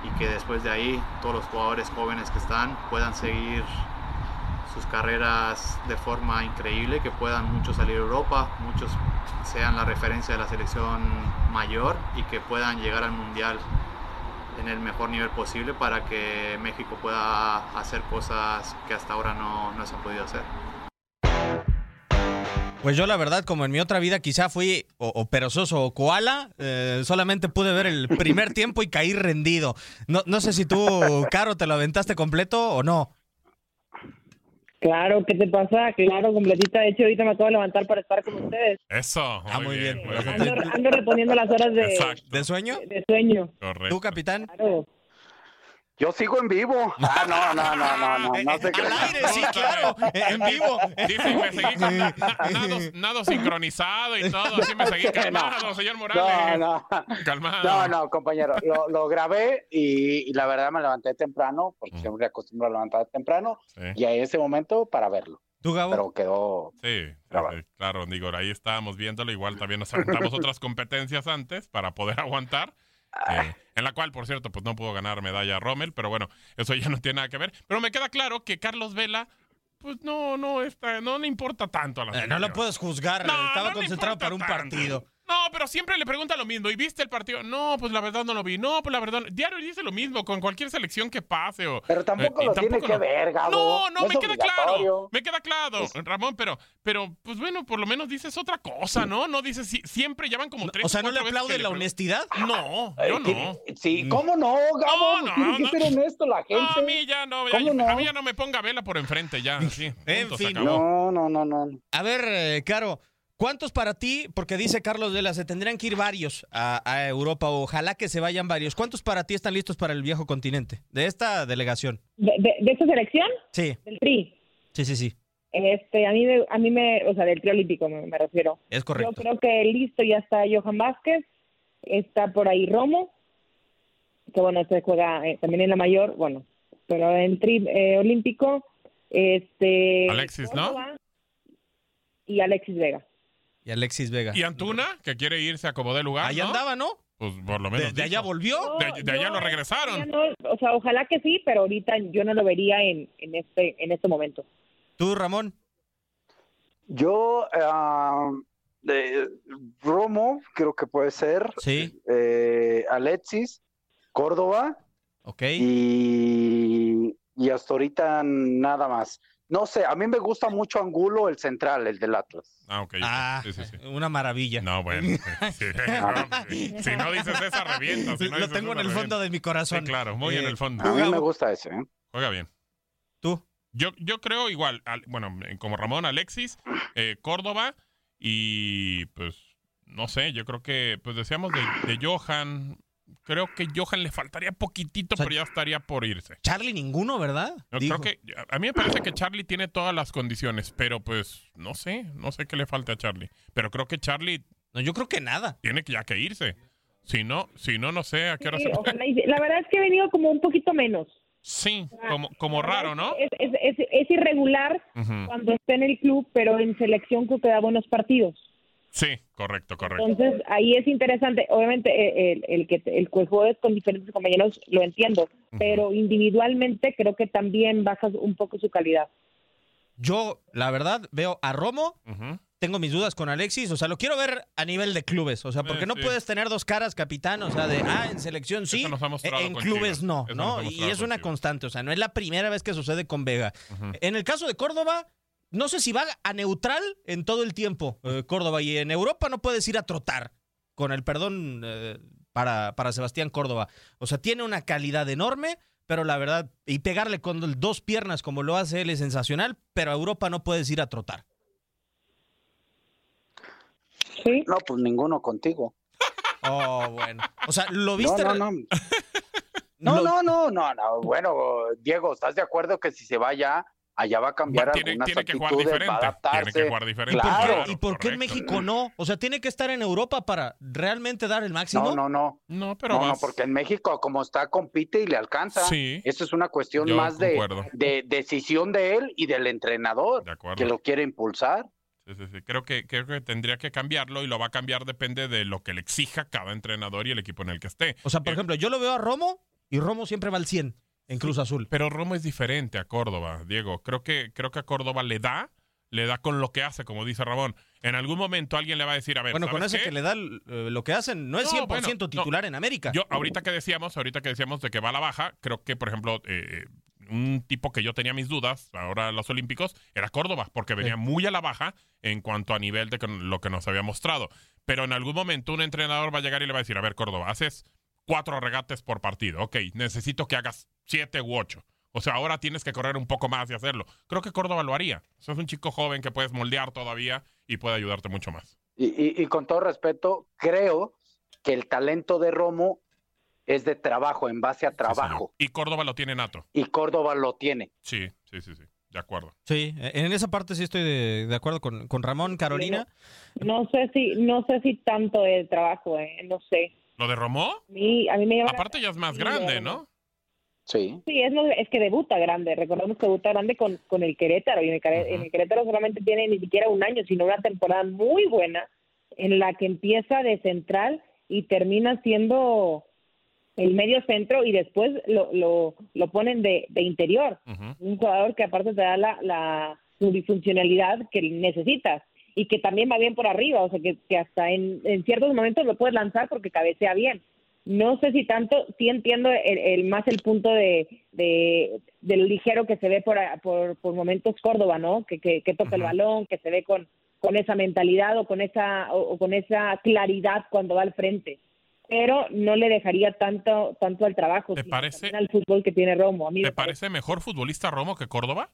Speaker 8: y que después de ahí todos los jugadores jóvenes que están puedan seguir sus carreras de forma increíble, que puedan muchos salir a Europa, muchos sean la referencia de la selección mayor y que puedan llegar al Mundial en el mejor nivel posible para que México pueda hacer cosas que hasta ahora no, no se han podido hacer.
Speaker 3: Pues yo la verdad, como en mi otra vida quizá fui o, o perezoso o koala, eh, solamente pude ver el primer tiempo y caí rendido. No, no sé si tú, Caro, te lo aventaste completo o no.
Speaker 4: Claro, ¿qué te pasa? Claro, completita. De hecho, ahorita me acabo de levantar para estar con ustedes.
Speaker 6: Eso.
Speaker 3: Ah, muy bien.
Speaker 6: muy
Speaker 4: Ando, ando reponiendo las horas de.
Speaker 3: ¿De sueño?
Speaker 4: de sueño.
Speaker 6: Correcto.
Speaker 3: ¿Tú, capitán?
Speaker 4: Claro.
Speaker 5: Yo sigo en vivo. Ah, no, no, no, no, no, no se
Speaker 3: Al aire, sí, claro. En vivo.
Speaker 6: Dice, me seguí con na- nado, nado sincronizado y todo, así me seguí calmado, señor Morales.
Speaker 5: No, no.
Speaker 6: Calmado.
Speaker 5: No, no, compañero. Lo, lo grabé y, y la verdad me levanté temprano, porque siempre acostumbro a levantar temprano, y a ese momento para verlo.
Speaker 3: ¿Tú, Gabo?
Speaker 5: Pero quedó.
Speaker 6: Sí, eh, claro, digo, ahí estábamos viéndolo. Igual también nos aventamos otras competencias antes para poder aguantar. Eh, en la cual, por cierto, pues no pudo ganar medalla Rommel, pero bueno, eso ya no tiene nada que ver. Pero me queda claro que Carlos Vela, pues no, no está, no le importa tanto a la
Speaker 3: Eh, no lo puedes juzgar.
Speaker 6: No,
Speaker 3: Estaba
Speaker 6: no
Speaker 3: concentrado para un
Speaker 6: tanto.
Speaker 3: partido.
Speaker 6: No, pero siempre le pregunta lo mismo. ¿Y viste el partido? No, pues la verdad no lo vi. No, pues la verdad. no. Diario dice lo mismo con cualquier selección que pase. O,
Speaker 5: Pero tampoco
Speaker 6: eh,
Speaker 5: tiene que ver, Gabo.
Speaker 6: No, no,
Speaker 5: No
Speaker 6: me queda claro. Me queda claro, Ramón, pero, pero, pues bueno, por lo menos dices otra cosa, ¿no? No dices si- siempre llaman como tres.
Speaker 3: O sea, ¿no le aplaude la
Speaker 6: le
Speaker 3: honestidad?
Speaker 6: No, yo no.
Speaker 5: Sí, ¿cómo no, Gabo?
Speaker 6: No,
Speaker 5: Tiene
Speaker 6: no,
Speaker 5: que
Speaker 6: no.
Speaker 5: ser honesto la gente.
Speaker 6: No, a mí ya no, ya-
Speaker 5: ¿Cómo no?
Speaker 6: a mí ya no me ponga vela por enfrente, ya. Sí,
Speaker 3: En fin.
Speaker 6: acabó.
Speaker 5: No, no, no, no.
Speaker 3: A ver, eh, Caro, ¿cuántos para ti? Porque dice Carlos Vela, se tendrían que ir varios a, a Europa. Ojalá que se vayan varios. ¿Cuántos para ti están listos para el viejo continente? De esta delegación.
Speaker 4: ¿De, de, de esta selección?
Speaker 3: Sí,
Speaker 4: Del Tri.
Speaker 3: sí, sí, sí.
Speaker 4: Este, a mí me, a mí me, o sea, del Tri Olímpico me, me refiero.
Speaker 3: Es
Speaker 4: Yo
Speaker 3: correcto.
Speaker 4: creo que listo ya está Johan Vázquez, está por ahí Romo, que bueno, se juega eh, también en la mayor, bueno, pero en Tri eh, Olímpico, este...
Speaker 6: Alexis, ¿no?
Speaker 4: Y Alexis Vega.
Speaker 3: Y Alexis Vega.
Speaker 6: Y Antuna, que quiere irse a como de lugar.
Speaker 3: Ahí
Speaker 6: ¿no?
Speaker 3: andaba, ¿no?
Speaker 6: Pues por lo menos.
Speaker 3: De, de allá volvió.
Speaker 6: De, de allá lo regresaron.
Speaker 4: Ya no, o sea, ojalá que sí, pero ahorita yo no lo vería en, en este en este momento.
Speaker 3: ¿Tú, Ramón?
Speaker 5: Yo, ah, de Romo, creo que puede ser.
Speaker 3: Sí.
Speaker 5: eh, Alexis, Córdoba.
Speaker 3: Ok.
Speaker 5: Y, y hasta ahorita nada más. No sé, a mí me gusta mucho Angulo, el central, el del Atlas.
Speaker 6: Ah, ok.
Speaker 3: Ah,
Speaker 6: Sí, sí, sí.
Speaker 3: una maravilla.
Speaker 6: No, bueno. sí, no, sí. Si no dices esa, revienta. Si no
Speaker 3: Lo tengo en el fondo
Speaker 6: revienta.
Speaker 3: de mi corazón.
Speaker 6: Sí, claro, muy en
Speaker 3: Eh,
Speaker 6: el fondo.
Speaker 5: A mí me gusta ese. ¿eh?
Speaker 6: Juega bien.
Speaker 3: ¿Tú?
Speaker 6: Yo, yo creo igual, al- bueno, eh, como Ramón, Alexis, eh, Córdoba y pues, no sé, yo creo que, pues decíamos de, de Johan, creo que Johan le faltaría poquitito, pero ya estaría por irse.
Speaker 3: Charlie ninguno, ¿verdad?
Speaker 6: Yo
Speaker 3: Dijo.
Speaker 6: creo que, a mí me parece que Charlie tiene todas las condiciones, pero pues, no sé, no sé qué le falta a Charlie. Pero creo que Charlie...
Speaker 3: No, yo creo que nada.
Speaker 6: Tiene que ya que irse. Si no, si no, no sé a qué hora
Speaker 4: Sí,
Speaker 6: se...
Speaker 4: ojalá y la verdad es que he venido como un poquito menos.
Speaker 6: Sí, como, como raro, ¿no?
Speaker 4: Es, es, es, es irregular
Speaker 6: Ujú.
Speaker 4: cuando está en el club, pero en selección creo que da buenos partidos.
Speaker 6: Sí, correcto, correcto.
Speaker 4: Entonces ahí es interesante. Obviamente eh, el, el que el que juegues con diferentes compañeros lo entiendo, pero individualmente creo que también bajas un poco su calidad.
Speaker 3: Yo, la verdad, veo a Romo. Tengo mis dudas con Alexis, o sea, lo quiero ver a nivel de clubes, o sea, porque
Speaker 6: Eh,
Speaker 3: no
Speaker 6: sí.
Speaker 3: puedes tener dos caras, capitán, o sea, de, ah, en selección sí,
Speaker 6: Eso nos ha mostrado
Speaker 3: en clubes
Speaker 6: Chivas.
Speaker 3: no,
Speaker 6: Eso
Speaker 3: ¿no? Y es una constante, o sea, no es la primera vez que sucede con Vega. En el caso de Córdoba, no sé si va a neutral en todo el tiempo, eh, Córdoba, y en Europa no puedes ir a trotar, con el perdón eh, para, para Sebastián Córdoba. O sea, tiene una calidad enorme, pero la verdad, y pegarle con dos piernas como lo hace él es sensacional, pero a Europa no puedes ir a trotar.
Speaker 5: Sí. No, pues ninguno contigo.
Speaker 3: Oh, bueno. O sea, ¿lo viste?
Speaker 5: No, no, no. No, no, no, no, no. Bueno, Diego, ¿estás de acuerdo que si se va allá, allá va a cambiar
Speaker 6: tiene,
Speaker 5: algunas
Speaker 6: tiene que jugar diferente.
Speaker 5: va a adaptarse?
Speaker 6: Tiene que jugar diferente.
Speaker 5: Claro.
Speaker 3: ¿Y por qué en México no? O sea, ¿tiene que estar en Europa para realmente dar el máximo?
Speaker 5: No, no, no.
Speaker 6: No, pero
Speaker 5: no, porque en México, como está, compite y le alcanza.
Speaker 6: Sí.
Speaker 5: Eso es una cuestión
Speaker 6: Yo
Speaker 5: más de, decisión de él y del entrenador
Speaker 6: De acuerdo.
Speaker 5: que lo quiere impulsar.
Speaker 6: Sí, sí, sí. Creo que, creo que tendría que cambiarlo y lo va a cambiar depende de lo que le exija cada entrenador y el equipo en el que esté.
Speaker 3: O sea, por
Speaker 6: Eh,
Speaker 3: ejemplo, yo lo veo a Romo y Romo siempre va al 100 en Cruz Azul.
Speaker 6: Pero Romo es diferente a Córdoba, Diego. Creo que, creo que a Córdoba le da, le da con lo que hace, como dice Ramón. En algún momento alguien le va a decir, a ver,
Speaker 3: Bueno, con
Speaker 6: ¿sabes
Speaker 3: ese
Speaker 6: qué?
Speaker 3: que le da eh, lo que hacen, no es
Speaker 6: No,
Speaker 3: 100%
Speaker 6: bueno, no.
Speaker 3: titular en América.
Speaker 6: Yo, ahorita que decíamos, ahorita que decíamos de que va a la baja, creo que, por ejemplo, eh, un tipo que yo tenía mis dudas, ahora los Olímpicos, era Córdoba, porque venía muy a la baja en cuanto a nivel de lo que nos había mostrado. Pero en algún momento un entrenador va a llegar y le va a decir, a ver, Córdoba, haces cuatro regates por partido. Ok, necesito que hagas siete u ocho. O sea, ahora tienes que correr un poco más y hacerlo. Creo que Córdoba lo haría. Es un chico joven que puedes moldear todavía y puede ayudarte mucho más.
Speaker 5: Y, y- y con todo respeto, creo que el talento de Romo es de trabajo, en base a trabajo.
Speaker 6: Y Córdoba lo tiene nato.
Speaker 5: y Córdoba lo tiene.
Speaker 6: Sí, sí, sí, sí. De acuerdo.
Speaker 3: Sí, en esa parte sí estoy de, de acuerdo con, con Ramón, Carolina.
Speaker 4: No sé si, no sé si tanto el trabajo, eh, no sé.
Speaker 6: ¿Lo de Romó?
Speaker 4: A mí, a mí me llama.
Speaker 6: Aparte ya es más
Speaker 4: Sí,
Speaker 6: grande,
Speaker 4: de-
Speaker 6: ¿no?
Speaker 5: Sí.
Speaker 4: Sí, es, lo- es que debuta grande. Recordemos que debuta grande con, con el Querétaro. Y en el, Queré- en el Querétaro solamente tiene ni siquiera un año, sino una temporada muy buena en la que empieza de central y termina siendo el medio centro y después lo, lo, lo ponen de, de interior. Un jugador que aparte te da la, la que necesitas y que también va bien por arriba, o sea que, que hasta en, en ciertos momentos lo puedes lanzar porque cabecea bien. No sé si tanto, sí entiendo el, el- más el punto de, de, del ligero que se ve por, por, por momentos Córdoba, ¿no? Que, que, que toca el balón, que se ve con, con esa mentalidad o con esa, o, o con esa claridad cuando va al frente. Pero no le dejaría tanto, tanto al trabajo,
Speaker 6: ¿Te parece-
Speaker 4: al fútbol que tiene Romo. A mí
Speaker 6: ¿Te
Speaker 4: me parece-
Speaker 6: parece mejor futbolista Romo que Córdoba?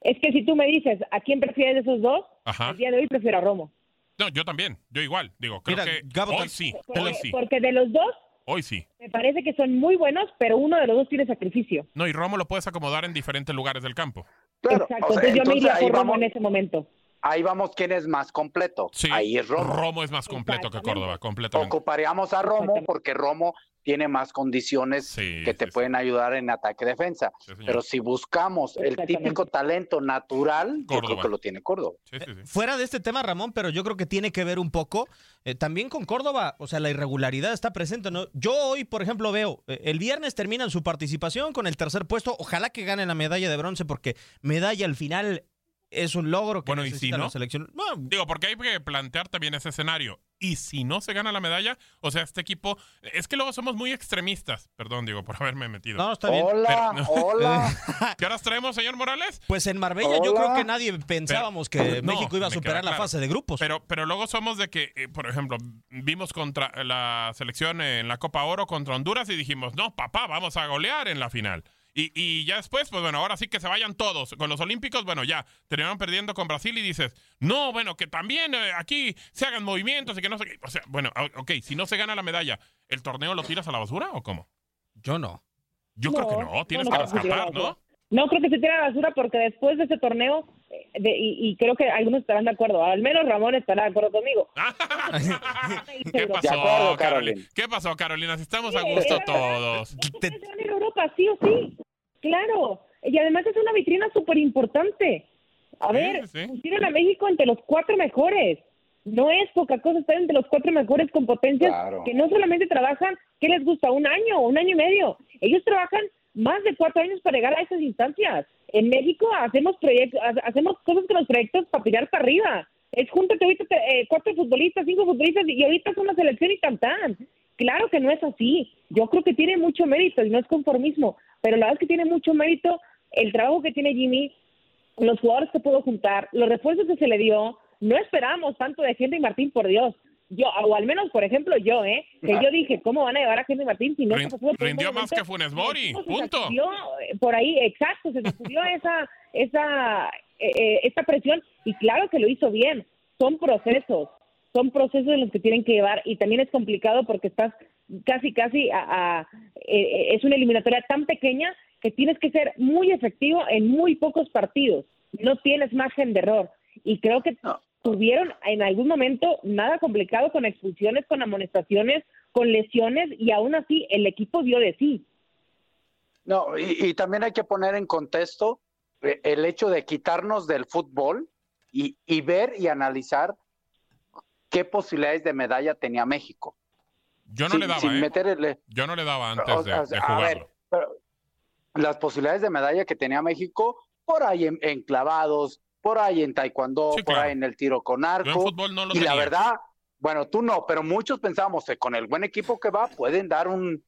Speaker 4: Es que si tú me dices, ¿a quién prefieres de esos dos?
Speaker 6: Ajá.
Speaker 4: El día de hoy prefiero a Romo.
Speaker 6: No, yo también. Yo igual. Digo, creo
Speaker 3: Mira,
Speaker 6: que
Speaker 3: Gabo,
Speaker 6: hoy sí.
Speaker 4: Porque,
Speaker 6: Hoy sí.
Speaker 4: porque de los dos,
Speaker 6: Hoy sí.
Speaker 4: me parece que son muy buenos, pero uno de los dos tiene sacrificio.
Speaker 6: No, y Romo lo puedes acomodar en diferentes lugares del campo.
Speaker 5: Claro,
Speaker 4: Exacto,
Speaker 5: o sea,
Speaker 4: entonces yo me iría
Speaker 5: ahí
Speaker 4: por Romo
Speaker 5: vamos-
Speaker 4: en ese momento.
Speaker 5: Ahí vamos quién es más completo.
Speaker 6: Sí.
Speaker 5: Ahí es Romo.
Speaker 6: Romo es más completo que Córdoba, completamente.
Speaker 5: Ocuparíamos a Romo porque Romo tiene más condiciones que te pueden ayudar en ataque-defensa. Pero si buscamos el típico talento natural, yo creo que lo tiene Córdoba.
Speaker 3: Fuera de este tema, Ramón, pero yo creo que tiene que ver un poco eh, también con Córdoba. O sea, la irregularidad está presente. ¿no? Yo hoy, por ejemplo, veo, eh, el viernes terminan su participación con el tercer puesto. Ojalá que ganen la medalla de bronce, porque medalla al final es un logro que
Speaker 6: Bueno, ¿y si no?
Speaker 3: la selección.
Speaker 6: Digo, porque hay que plantear también ese escenario. Y si no se gana la medalla, o sea, este equipo. Es que luego somos muy extremistas. Perdón, digo, por haberme metido.
Speaker 3: No, está bien.
Speaker 5: Hola,
Speaker 6: Pero-
Speaker 5: hola.
Speaker 6: ¿Qué horas traemos, señor Morales?
Speaker 3: Pues en Marbella yo creo que nadie pensábamos que
Speaker 6: No,
Speaker 3: México iba a superar la
Speaker 6: claro.
Speaker 3: fase de grupos.
Speaker 6: Pero, pero luego somos de que, eh, por ejemplo, vimos contra la selección en la Copa Oro contra Honduras y dijimos, no, papá, vamos a golear en la final. Y, y ya después, pues bueno, ahora sí que se vayan todos. Con los Olímpicos, bueno, ya terminaron perdiendo con Brasil y dices, no, bueno, que también eh, aquí se hagan movimientos y que no sé qué. O sea, bueno, o- ok, si no se gana la medalla, ¿el torneo lo tiras a la basura o cómo?
Speaker 3: Yo no.
Speaker 6: Yo creo que no, tienes
Speaker 4: no,
Speaker 6: que
Speaker 4: no, no,
Speaker 6: rescatar,
Speaker 4: no,
Speaker 6: ¿no?
Speaker 4: Creo que se tire a la basura porque después de ese torneo, eh, de- y, y creo que algunos estarán de acuerdo, al menos Ramón estará de acuerdo conmigo.
Speaker 6: ¿Qué
Speaker 4: De
Speaker 6: pasó,
Speaker 4: acuerdo,
Speaker 6: Carolina? ¿Qué pasó, Carolina? Si estamos a gusto todos.
Speaker 4: Europa, sí o sí. Claro. Y además es una vitrina súper importante. A ver, pusieron a México entre los cuatro mejores. No es poca cosa estar entre los cuatro mejores con potencias
Speaker 5: Claro.
Speaker 4: que no solamente trabajan, ¿qué les gusta? Un año, un año y medio. Ellos trabajan más de cuatro años para llegar a esas instancias. En México hacemos proyectos, hacemos cosas con los proyectos para tirar para arriba. Es júntate ahorita eh, cuatro futbolistas, cinco futbolistas y ahorita es una selección y tan tan. Claro que no es así. Yo creo que tiene mucho mérito y no es conformismo, pero la verdad es que tiene mucho mérito el trabajo que tiene Jimmy, los jugadores que pudo juntar, los refuerzos que se le dio. No esperamos tanto de Henry Martín, por Dios. yo, o al menos, por ejemplo, yo, ¿eh? Que yo dije, ¿cómo van a llevar a Henry Martín si no
Speaker 6: Rin-
Speaker 4: se
Speaker 6: rindió más que Funes Mori, punto.
Speaker 4: sacudió, eh, por ahí, exacto, se subió esa, esa, eh, eh, esta presión y claro que lo hizo bien. Son procesos, son procesos en los que tienen que llevar y también es complicado porque estás casi, casi a, a- eh, es una eliminatoria tan pequeña que tienes que ser muy efectivo en muy pocos partidos. No tienes margen de error. Y creo que tuvieron en algún momento nada complicado con expulsiones, con amonestaciones, con lesiones y aún así el equipo dio de sí.
Speaker 5: No, y, y también hay que poner en contexto eh, el hecho de quitarnos del fútbol y, y ver y analizar qué posibilidades de medalla tenía México.
Speaker 6: Yo no
Speaker 5: Sin-
Speaker 6: le daba,
Speaker 5: sin
Speaker 6: ¿eh?
Speaker 5: meterle-
Speaker 6: Yo no le daba antes
Speaker 5: o-
Speaker 6: de,
Speaker 5: o
Speaker 6: de
Speaker 5: sea, a
Speaker 6: jugarlo.
Speaker 5: ver, pero las posibilidades de medalla que tenía México, por ahí en, en clavados, por ahí en taekwondo,
Speaker 6: Sí,
Speaker 5: por
Speaker 6: claro.
Speaker 5: ahí en el tiro con arco.
Speaker 6: Yo en fútbol no lo
Speaker 5: y la
Speaker 6: tenía.
Speaker 5: verdad, bueno, tú no, pero muchos pensamos que con el buen equipo que va pueden dar un,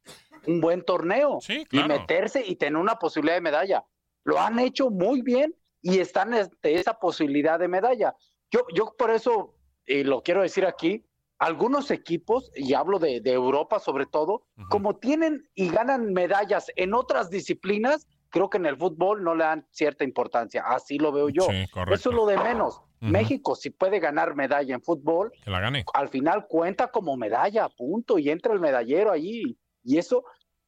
Speaker 5: un buen torneo y
Speaker 6: claro.
Speaker 5: meterse y tener una posibilidad de medalla. Lo han hecho muy bien y están de esa posibilidad de medalla. Yo, yo por eso, y lo quiero decir aquí, algunos equipos, y hablo de, de Europa sobre todo, como tienen y ganan medallas en otras disciplinas, creo que en el fútbol no le dan cierta importancia. Así lo veo yo.
Speaker 6: Sí.
Speaker 5: Eso es lo de menos. México, si puede ganar medalla en fútbol,
Speaker 6: Que la gane.
Speaker 5: al final cuenta como medalla, punto, y entra el medallero allí. Y eso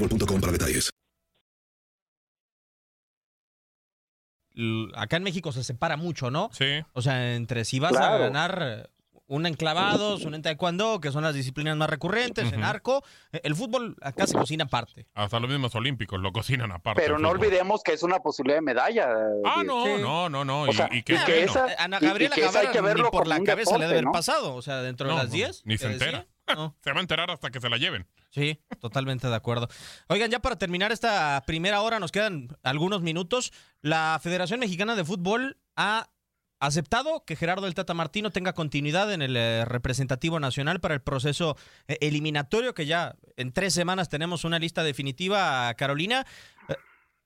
Speaker 1: boostmobile.com para detalles.
Speaker 3: Acá en México se separa mucho, ¿no?
Speaker 6: Sí.
Speaker 3: O sea, entre si vas a ganar eh, una en clavados, una en taekwondo, que son las disciplinas más recurrentes, en
Speaker 6: Ujú.
Speaker 3: arco, eh, el fútbol acá se cocina aparte.
Speaker 6: Hasta los mismos olímpicos lo cocinan aparte.
Speaker 5: Pero no
Speaker 6: fútbol.
Speaker 5: olvidemos que es una posibilidad de medalla.
Speaker 6: Ah,
Speaker 5: eh,
Speaker 6: no,
Speaker 3: Sí.
Speaker 6: no, no, no.
Speaker 5: O
Speaker 6: y,
Speaker 5: sea,
Speaker 6: y que,
Speaker 5: y que esa-
Speaker 3: Ana
Speaker 5: y
Speaker 3: Gabriela
Speaker 5: que eso hay
Speaker 3: Guevara
Speaker 5: que verlo
Speaker 3: ni por la
Speaker 5: un
Speaker 3: cabeza le debe haber
Speaker 5: ¿no?
Speaker 3: pasado. O sea, dentro de las
Speaker 6: no,
Speaker 3: 10.
Speaker 6: Ni se entera.
Speaker 3: decía. No.
Speaker 6: Se va a enterar hasta que se la lleven.
Speaker 3: Sí, totalmente de acuerdo. Oigan, ya para terminar esta primera hora, nos quedan algunos minutos. La Federación Mexicana de Fútbol ha aceptado que Gerardo del Tata Martino tenga continuidad en el eh, representativo nacional para el proceso eh, eliminatorio, que ya en tres semanas tenemos una lista definitiva, Carolina. Eh,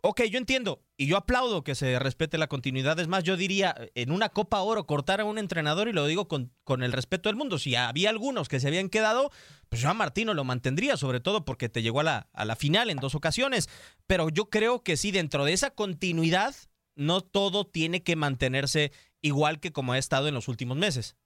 Speaker 3: Ok, yo entiendo y yo aplaudo que se respete la continuidad. Es más, yo diría, en una Copa Oro cortar a un entrenador, y lo digo con, con el respeto del mundo, si había algunos que se habían quedado, pues yo a Martino lo mantendría, sobre todo porque te llegó a la, a la final en dos ocasiones. Pero yo creo que sí, dentro de esa continuidad, no todo tiene que mantenerse igual que como ha estado en los últimos meses.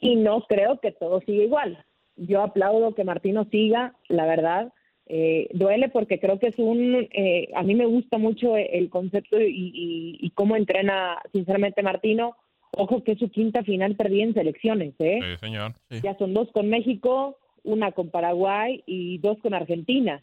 Speaker 4: y no creo que todo siga igual. Yo aplaudo que Martino siga, la verdad, Eh, duele porque creo que es un, eh, a mí me gusta mucho el concepto y, y, cómo entrena sinceramente Martino. Ojo que es su quinta final perdida en selecciones, ¿eh?
Speaker 6: Sí, señor.
Speaker 4: Ya son dos con México, una con Paraguay y dos con Argentina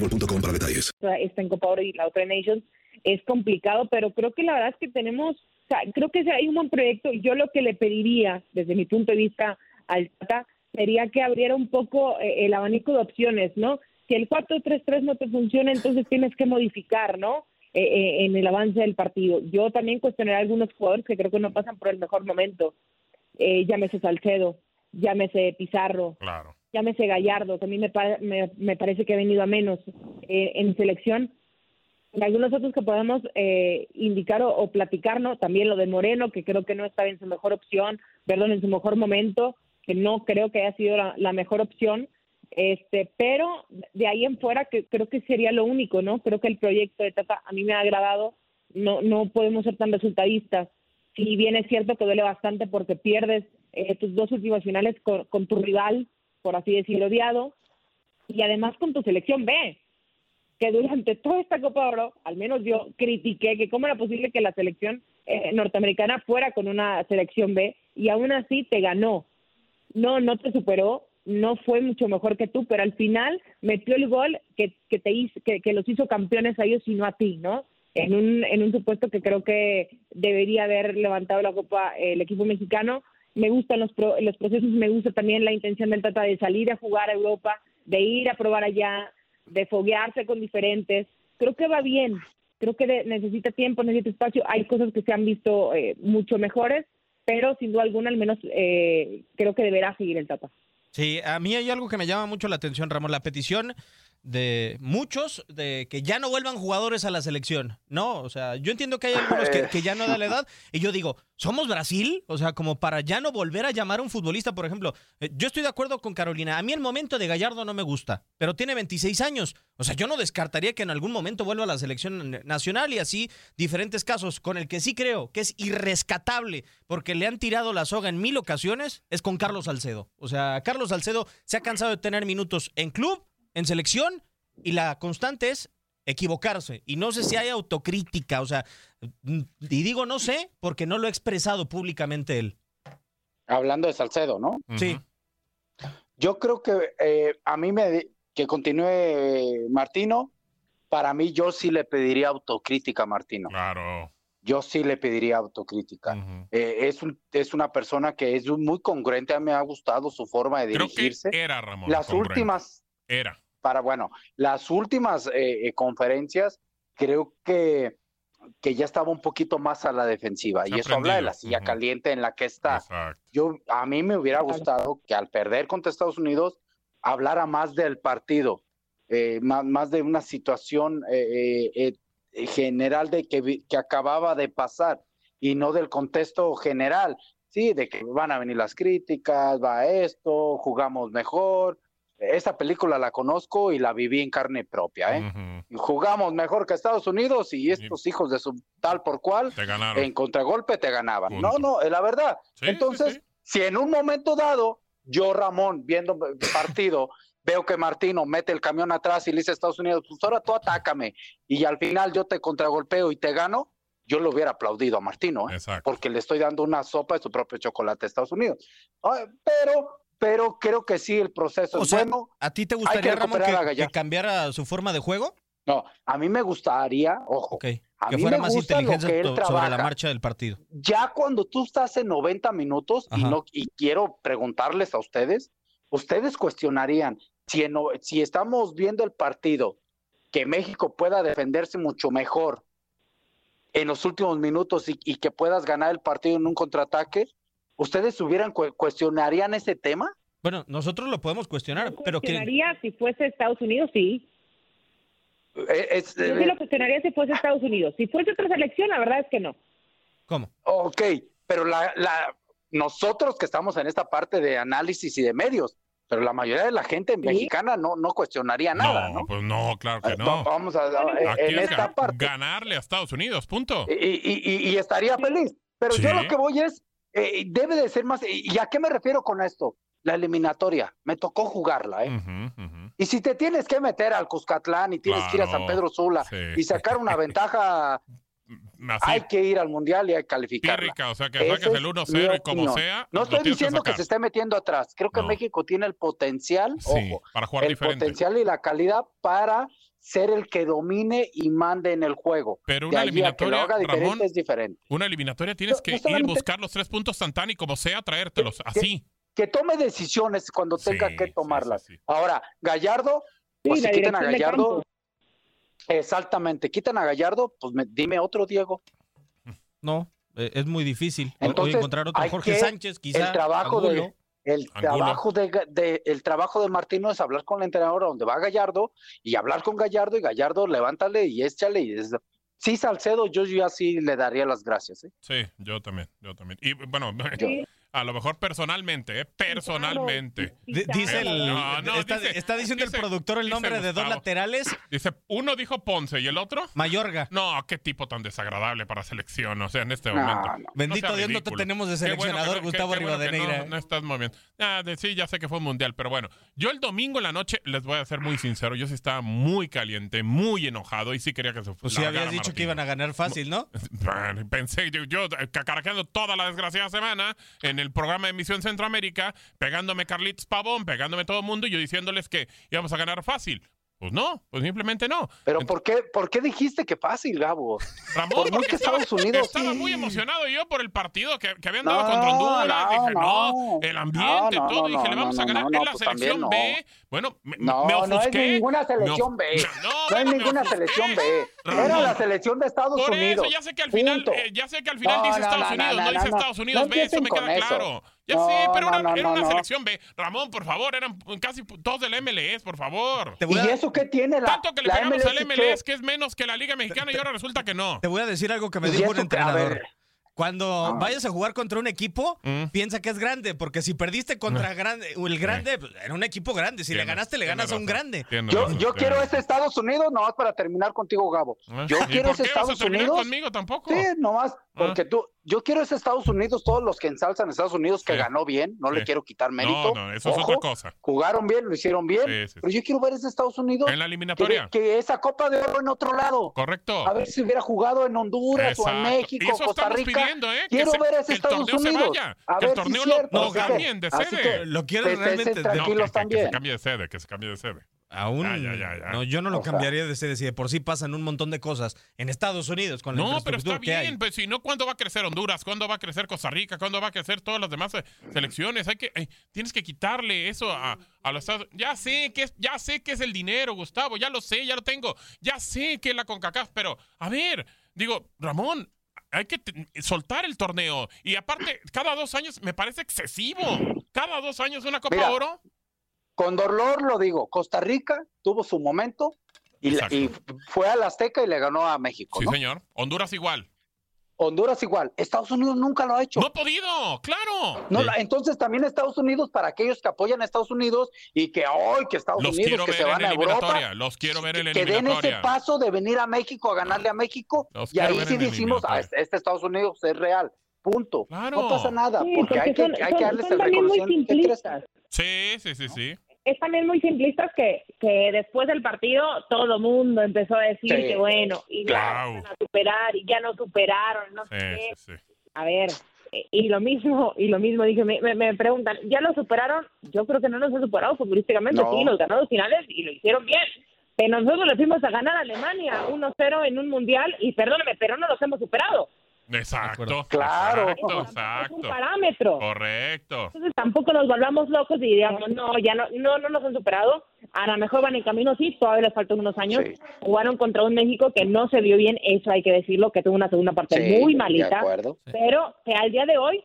Speaker 1: boostmobile para detalles.
Speaker 4: Está en Copa Oro y la otra Nations. Es complicado, pero creo que la verdad es que tenemos, o sea, creo que hay un buen proyecto. Yo lo que le pediría, desde mi punto de vista, al Tata, sería que abriera un poco eh, el abanico de opciones, ¿no? Si el 4-3-3 no te funciona, entonces tienes que modificar, ¿no? Eh, eh, en el avance del partido. Yo también cuestionaré a algunos jugadores que creo que no pasan por el mejor momento. llámese Salcedo, llámese Pizarro,
Speaker 6: claro
Speaker 4: llámese Gallardo, que a mí me, me, parece que ha venido a menos eh, en selección. Y algunos otros que podemos eh, indicar o, platicar, ¿no? También lo de Moreno, que creo que no estaba en su mejor opción, perdón, en su mejor momento, que no creo que haya sido la, mejor opción. Este, pero de ahí en fuera que creo que sería lo único, ¿no? Creo que el proyecto de Tata a mí me ha agradado. No, no podemos ser tan resultadistas. Si bien es cierto que duele bastante porque pierdes eh, tus dos últimas finales con, con tu rival, por así decirlo, odiado, y además con tu selección B, que durante toda esta Copa Oro, al menos yo critiqué que cómo era posible que la selección eh, norteamericana fuera con una selección B y aún así te ganó. No, no te superó, no fue mucho mejor que tú, pero al final metió el gol que, que te hizo, que, que, los hizo campeones a ellos y no a ti, ¿no? En un, en un supuesto que creo que debería haber levantado la copa el equipo mexicano, me gustan los, los procesos, me gusta también la intención del Tata de salir a jugar a Europa, de ir a probar allá, de foguearse con diferentes. Creo que va bien, creo que necesita tiempo, necesita espacio. Hay cosas que se han visto eh, mucho mejores, pero sin duda alguna, al menos eh, creo que deberá seguir el Tata.
Speaker 3: Sí, a mí hay algo que me llama mucho la atención, Ramón. La petición de muchos de que ya no vuelvan jugadores a la selección. No, o sea, yo entiendo que hay algunos que, ya no da la edad. Y yo digo, ¿somos Brasil? O sea, como para ya no volver a llamar a un futbolista, por ejemplo. Eh, yo estoy de acuerdo con Carolina. A mí el momento de Gallardo no me gusta, pero tiene 26 años. O sea, yo no descartaría que en algún momento vuelva a la selección nacional y así diferentes casos. Con el que sí creo que es irrescatable porque le han tirado la soga en mil ocasiones es con Carlos Salcedo. O sea, Carlos Salcedo se ha cansado de tener minutos en club en selección y la constante es equivocarse. Y no sé si hay autocrítica, o sea, y digo no sé porque no lo ha expresado públicamente él.
Speaker 5: Hablando de Salcedo, ¿no?
Speaker 3: Sí.
Speaker 5: Yo creo que eh, a mí me que continúe Martino. Para mí, yo sí le pediría autocrítica a Martino.
Speaker 6: Claro.
Speaker 5: yo sí le pediría autocrítica. Eh, es, un, es una persona que es muy congruente, a mí me ha gustado su forma de
Speaker 6: Creo
Speaker 5: dirigirse.
Speaker 6: que era, Ramón.
Speaker 5: Las
Speaker 6: congruente.
Speaker 5: últimas,
Speaker 6: Era.
Speaker 5: Para bueno, las últimas eh, eh, conferencias creo que, que ya estaba un poquito más a la defensiva
Speaker 6: Se
Speaker 5: y eso habla de la silla caliente en la que está.
Speaker 6: Exacto.
Speaker 5: Yo a mí me hubiera gustado que al perder contra Estados Unidos hablara más del partido, eh, más, más de una situación eh, general de que, vi- que acababa de pasar y no del contexto general. Sí, de que van a venir las críticas, va esto, jugamos mejor. Esta película la conozco y la viví en carne propia, ¿eh? Y Jugamos mejor que Estados Unidos y estos hijos de su tal por cual en contragolpe te ganaban.
Speaker 6: Punto.
Speaker 5: No, no, es la verdad.
Speaker 6: Sí,
Speaker 5: Entonces, si en un momento dado, yo, Ramón, viendo el partido, veo que Martino mete el camión atrás y le dice a Estados Unidos, pues ahora tú atácame, y al final yo te contragolpeo y te gano, yo lo hubiera aplaudido a Martino, ¿eh? porque le estoy dando una sopa de su propio chocolate a Estados Unidos. Ay, Pero, pero creo que sí, el proceso
Speaker 3: O
Speaker 5: es
Speaker 3: sea,
Speaker 5: bueno.
Speaker 3: ¿a ti te
Speaker 5: que
Speaker 3: gustaría, Ramón, que, cambiara su forma de juego?
Speaker 5: No, a mí me gustaría, ojo, a
Speaker 3: Que
Speaker 5: mí
Speaker 3: fuera
Speaker 5: me
Speaker 3: más
Speaker 5: gusta lo que él
Speaker 3: sobre la marcha del partido.
Speaker 5: ya cuando tú estás en 90 minutos y no y quiero preguntarles a ustedes, ustedes cuestionarían si en si estamos viendo el partido que México pueda defenderse mucho mejor en los últimos minutos y, y que puedas ganar el partido en un contraataque, ustedes hubieran cu- cuestionarían ese tema?
Speaker 3: Bueno, nosotros lo podemos cuestionar, pero que
Speaker 4: Cuestionaría si fuese Estados Unidos, sí.
Speaker 5: Eh, es-
Speaker 4: Yo sí lo cuestionaría si fuese Estados Unidos. Si fuese otra selección, la verdad es que no.
Speaker 3: ¿Cómo?
Speaker 5: Ok, pero la, la, nosotros que estamos en esta parte de análisis y de medios, pero la mayoría de la gente mexicana no, no cuestionaría nada, ¿no?
Speaker 6: Pues no, claro que
Speaker 5: Va-
Speaker 6: no.
Speaker 5: Vamos a,
Speaker 6: Aquí
Speaker 5: en
Speaker 6: es
Speaker 5: esta parte.
Speaker 6: ganarle a Estados Unidos, punto.
Speaker 5: Y, y- y- y estaría feliz. Pero yo lo que voy es, eh, debe de ser más. ¿Y a qué me refiero con esto? La eliminatoria. Me tocó jugarla, ¿eh? Y si te tienes que meter al Cuscatlán y tienes que ir a San Pedro Sula
Speaker 6: sí.
Speaker 5: y sacar una ventaja,
Speaker 6: Así,
Speaker 5: hay que ir al mundial y hay que calificarla.
Speaker 6: pírrica, o sea, que saques
Speaker 5: es
Speaker 6: el
Speaker 5: mi
Speaker 6: 1-0 y como
Speaker 5: opinión.
Speaker 6: sea,
Speaker 5: No estoy
Speaker 6: que
Speaker 5: diciendo que, se esté metiendo atrás. Creo que México tiene el potencial,
Speaker 6: Sí,
Speaker 5: ojo,
Speaker 6: para jugar
Speaker 5: el
Speaker 6: diferente.
Speaker 5: potencial y la calidad para ser el que domine y mande en el juego.
Speaker 6: Pero una eliminatoria,
Speaker 5: haga diferente
Speaker 6: Ramón,
Speaker 5: es diferente.
Speaker 6: Una eliminatoria tienes
Speaker 5: No,
Speaker 6: que
Speaker 5: no
Speaker 6: ir buscar los tres puntos tan y como sea, traértelos así.
Speaker 5: Que tome decisiones cuando tenga que tomarlas. Ahora, Gallardo, pues
Speaker 4: Sí,
Speaker 5: si quitan a Gallardo, exactamente, quitan a Gallardo, pues me- dime otro Diego.
Speaker 3: no, eh, es muy difícil. O
Speaker 5: Entonces,
Speaker 3: encontrar otro
Speaker 5: hay
Speaker 3: Jorge
Speaker 5: que-
Speaker 3: Sánchez, quizá.
Speaker 5: El trabajo
Speaker 3: Angulo.
Speaker 5: de el
Speaker 3: Angulo.
Speaker 5: trabajo de, Ga- de- el trabajo de Martino es hablar con el entrenador a donde va Gallardo y hablar con Gallardo y Gallardo levántale y échale y es- sí Salcedo yo ya sí le daría las gracias. ¿eh?
Speaker 6: Sí, yo también, yo también. Y bueno, a lo mejor personalmente, ¿eh? Personalmente.
Speaker 3: D- dice el,
Speaker 6: No, no,
Speaker 3: está,
Speaker 6: dice-
Speaker 3: está diciendo
Speaker 6: dice-
Speaker 3: el productor el nombre de dos laterales.
Speaker 6: Dice, uno dijo Ponce y el otro.
Speaker 3: Mayorga.
Speaker 6: No, qué tipo tan desagradable para selección, o sea, en este
Speaker 3: No,
Speaker 6: momento.
Speaker 3: no. Bendito Dios, no te tenemos de
Speaker 6: Qué bueno que
Speaker 3: seleccionador, Gustavo
Speaker 6: que
Speaker 3: Rivadeneira.
Speaker 6: No, no estás moviendo. Ah, de- sí, ya sé que fue un mundial, pero bueno, yo el domingo en la noche, les voy a ser muy sincero, yo sí estaba muy caliente, muy enojado y sí quería que se
Speaker 3: Pues sí, habías dicho que iban a ganar fácil, ¿no?
Speaker 6: Bueno, Pensé, yo, yo eh, cacaraqueando toda la desgraciada semana en el programa de Misión Centroamérica, pegándome Carlitos Pavón, pegándome todo el mundo y yo diciéndoles que íbamos a ganar fácil. Pues no, pues simplemente no.
Speaker 5: Pero ¿por qué, ¿por qué dijiste que fácil, Gabo?
Speaker 6: Ramón,
Speaker 5: Por
Speaker 6: porque
Speaker 5: que
Speaker 6: estaba,
Speaker 5: Estados Unidos
Speaker 6: estaba
Speaker 5: sí.
Speaker 6: muy emocionado yo por el partido que, que habían
Speaker 5: No,
Speaker 6: dado contra Honduras.
Speaker 5: no,
Speaker 6: dije, no,
Speaker 5: no.
Speaker 6: el ambiente,
Speaker 5: No, no,
Speaker 6: todo.
Speaker 5: no,
Speaker 6: dije, le
Speaker 5: no,
Speaker 6: vamos
Speaker 5: no,
Speaker 6: a ganar.
Speaker 5: no, no,
Speaker 6: la
Speaker 5: pues
Speaker 6: selección
Speaker 5: no.
Speaker 6: B. Bueno, me,
Speaker 5: No,
Speaker 6: me
Speaker 5: no es
Speaker 6: ofusqué.
Speaker 5: ninguna selección B. No,
Speaker 6: No,
Speaker 5: es ninguna
Speaker 6: ofusqué.
Speaker 5: selección B. Era la selección de Estados
Speaker 6: Por
Speaker 5: Unidos.
Speaker 6: eso, ya sé que al final, eh, ya sé que al final
Speaker 5: No,
Speaker 6: dice
Speaker 5: no,
Speaker 6: Estados
Speaker 5: no,
Speaker 6: Unidos, no,
Speaker 5: no,
Speaker 6: dice
Speaker 5: no,
Speaker 6: Estados
Speaker 5: no
Speaker 6: Unidos, B, eso me queda claro. Ya
Speaker 5: No,
Speaker 6: sé, pero
Speaker 5: no,
Speaker 6: era,
Speaker 5: no,
Speaker 6: era
Speaker 5: no,
Speaker 6: una
Speaker 5: no.
Speaker 6: selección B. Ramón, por favor, eran casi todos del MLS, por favor.
Speaker 3: Te voy
Speaker 5: ¿Y
Speaker 3: a-
Speaker 5: eso qué tiene la
Speaker 6: Tanto que le pegamos
Speaker 5: MLS
Speaker 6: al MLS, que es menos que la Liga Mexicana, y ahora resulta que no.
Speaker 3: Te voy a decir algo que me
Speaker 5: ¿Y
Speaker 3: dijo un entrenador. Cuando
Speaker 5: Ah.
Speaker 3: vayas a jugar contra un equipo,
Speaker 6: Mm.
Speaker 3: piensa que es grande, porque si perdiste contra grande, o el grande, pues, era un equipo grande. Si le ganaste, le ganas a un grande.
Speaker 6: Tienes
Speaker 5: Yo, yo quiero ese Estados Unidos nomás para terminar contigo, Gabo.
Speaker 6: ¿Eh?
Speaker 5: Yo
Speaker 6: ¿Y
Speaker 5: quiero
Speaker 6: por
Speaker 5: ese
Speaker 6: qué vas a
Speaker 5: Estados
Speaker 6: terminar
Speaker 5: Unidos.
Speaker 6: conmigo tampoco?
Speaker 5: Sí, nomás, porque tú, yo quiero ese Estados Unidos, todos los que ensalzan a Estados Unidos, que
Speaker 6: Sí.
Speaker 5: ganó bien, no le quiero quitar mérito.
Speaker 6: No, no, eso es otra cosa.
Speaker 5: Jugaron bien, lo hicieron bien,
Speaker 6: Sí, sí,
Speaker 5: pero yo quiero ver ese Estados Unidos.
Speaker 6: En la eliminatoria.
Speaker 5: que esa Copa de Oro en otro lado.
Speaker 6: Correcto.
Speaker 5: A ver si hubiera jugado en Honduras o en. México,
Speaker 6: Y eso
Speaker 5: Costa
Speaker 6: estamos
Speaker 5: Rica.
Speaker 6: pidiendo, ¿eh? Que
Speaker 5: Quiero
Speaker 6: se-
Speaker 5: ver
Speaker 6: que
Speaker 5: ese
Speaker 6: el
Speaker 5: Estados
Speaker 6: torneo se
Speaker 5: Unidos.
Speaker 6: vaya,
Speaker 5: A
Speaker 6: que el torneo
Speaker 5: si
Speaker 6: lo-
Speaker 5: cierto.
Speaker 6: lo
Speaker 5: que-
Speaker 6: cambien de sede.
Speaker 5: que
Speaker 3: Lo
Speaker 5: estén
Speaker 3: realmente de-
Speaker 6: No, que, que- se cambie de sede, que se cambie de sede.
Speaker 3: Aún.
Speaker 6: Ya, ya, ya, ya.
Speaker 3: No, yo no lo
Speaker 6: O
Speaker 3: cambiaría de ese. Si de por sí pasan un montón de cosas en Estados Unidos con la
Speaker 6: No, pero está bien, pues si no, ¿cuándo va a crecer Honduras? ¿Cuándo va a crecer Costa Rica? ¿Cuándo va a crecer todas las demás eh, selecciones? Hay que, eh, tienes que quitarle eso a, a los Estados Ya sé que es, ya sé que es el dinero, Gustavo, ya lo sé, ya lo tengo. Ya sé que es la CONCACAF, pero a ver, digo, Ramón, hay que soltar el torneo. Y aparte, cada dos años me parece excesivo. Cada dos años una Copa
Speaker 5: Mira,
Speaker 6: Oro.
Speaker 5: Con dolor lo digo, Costa Rica tuvo su momento y, la- y fue al Azteca y le ganó a México.
Speaker 6: Sí,
Speaker 5: ¿no?
Speaker 6: señor. Honduras igual.
Speaker 5: Honduras igual. Estados Unidos nunca lo ha hecho.
Speaker 6: No ha podido, claro.
Speaker 5: No, la- entonces también Estados Unidos, para aquellos que apoyan a Estados Unidos y que hoy que Estados
Speaker 6: Los
Speaker 5: Unidos
Speaker 6: quiero
Speaker 5: que
Speaker 6: ver
Speaker 5: se van
Speaker 6: en
Speaker 5: a Europa.
Speaker 6: Los quiero ver en
Speaker 5: que den ese paso de venir a México a ganarle a México
Speaker 6: Los
Speaker 5: y ahí sí decimos, ah, este, Estados Unidos es real. Punto. No pasa nada,
Speaker 4: Sí,
Speaker 5: porque,
Speaker 4: porque
Speaker 5: hay que, hay
Speaker 4: son-
Speaker 5: que darles
Speaker 4: son
Speaker 5: el reconocimiento.
Speaker 6: Sí, sí, sí, sí.
Speaker 4: es también muy simplistas que, que después del partido todo mundo empezó a decir
Speaker 6: Sí.
Speaker 4: que bueno, y ya
Speaker 6: Claro.
Speaker 4: van a superar, y ya no superaron, no sé qué.
Speaker 6: sí, sí.
Speaker 4: A ver, eh, y lo mismo, y lo mismo, dije, me, me- me preguntan, ¿ya lo superaron? Yo creo que no nos han superado futbolísticamente,
Speaker 5: No.
Speaker 4: sí, los ganados finales y lo hicieron bien. Pero nosotros le fuimos a ganar a Alemania 1-0 en un mundial y perdóname, pero no los hemos superado.
Speaker 6: Exacto.
Speaker 5: Claro.
Speaker 6: Exacto,
Speaker 4: Es
Speaker 6: exacto.
Speaker 4: un parámetro.
Speaker 6: Correcto.
Speaker 4: Entonces tampoco nos volvamos locos y digamos, no, ya no, no, no nos han superado. A lo mejor van en camino, sí, todavía les faltan unos años. Jugaron contra un México que no se vio bien, eso hay que decirlo, que tuvo una segunda parte
Speaker 5: Sí,
Speaker 4: muy
Speaker 5: de
Speaker 4: malita.
Speaker 5: acuerdo.
Speaker 4: Pero que al día de hoy,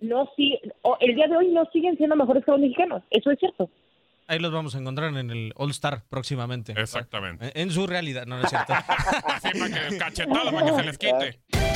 Speaker 4: no si, el día de hoy no siguen siendo mejores que los mexicanos. Eso es cierto.
Speaker 3: Ahí los vamos a encontrar en el All Star próximamente.
Speaker 6: Exactamente.
Speaker 3: En, en su realidad, no, no es cierto.
Speaker 6: Así para que cachetada, para que se les quite.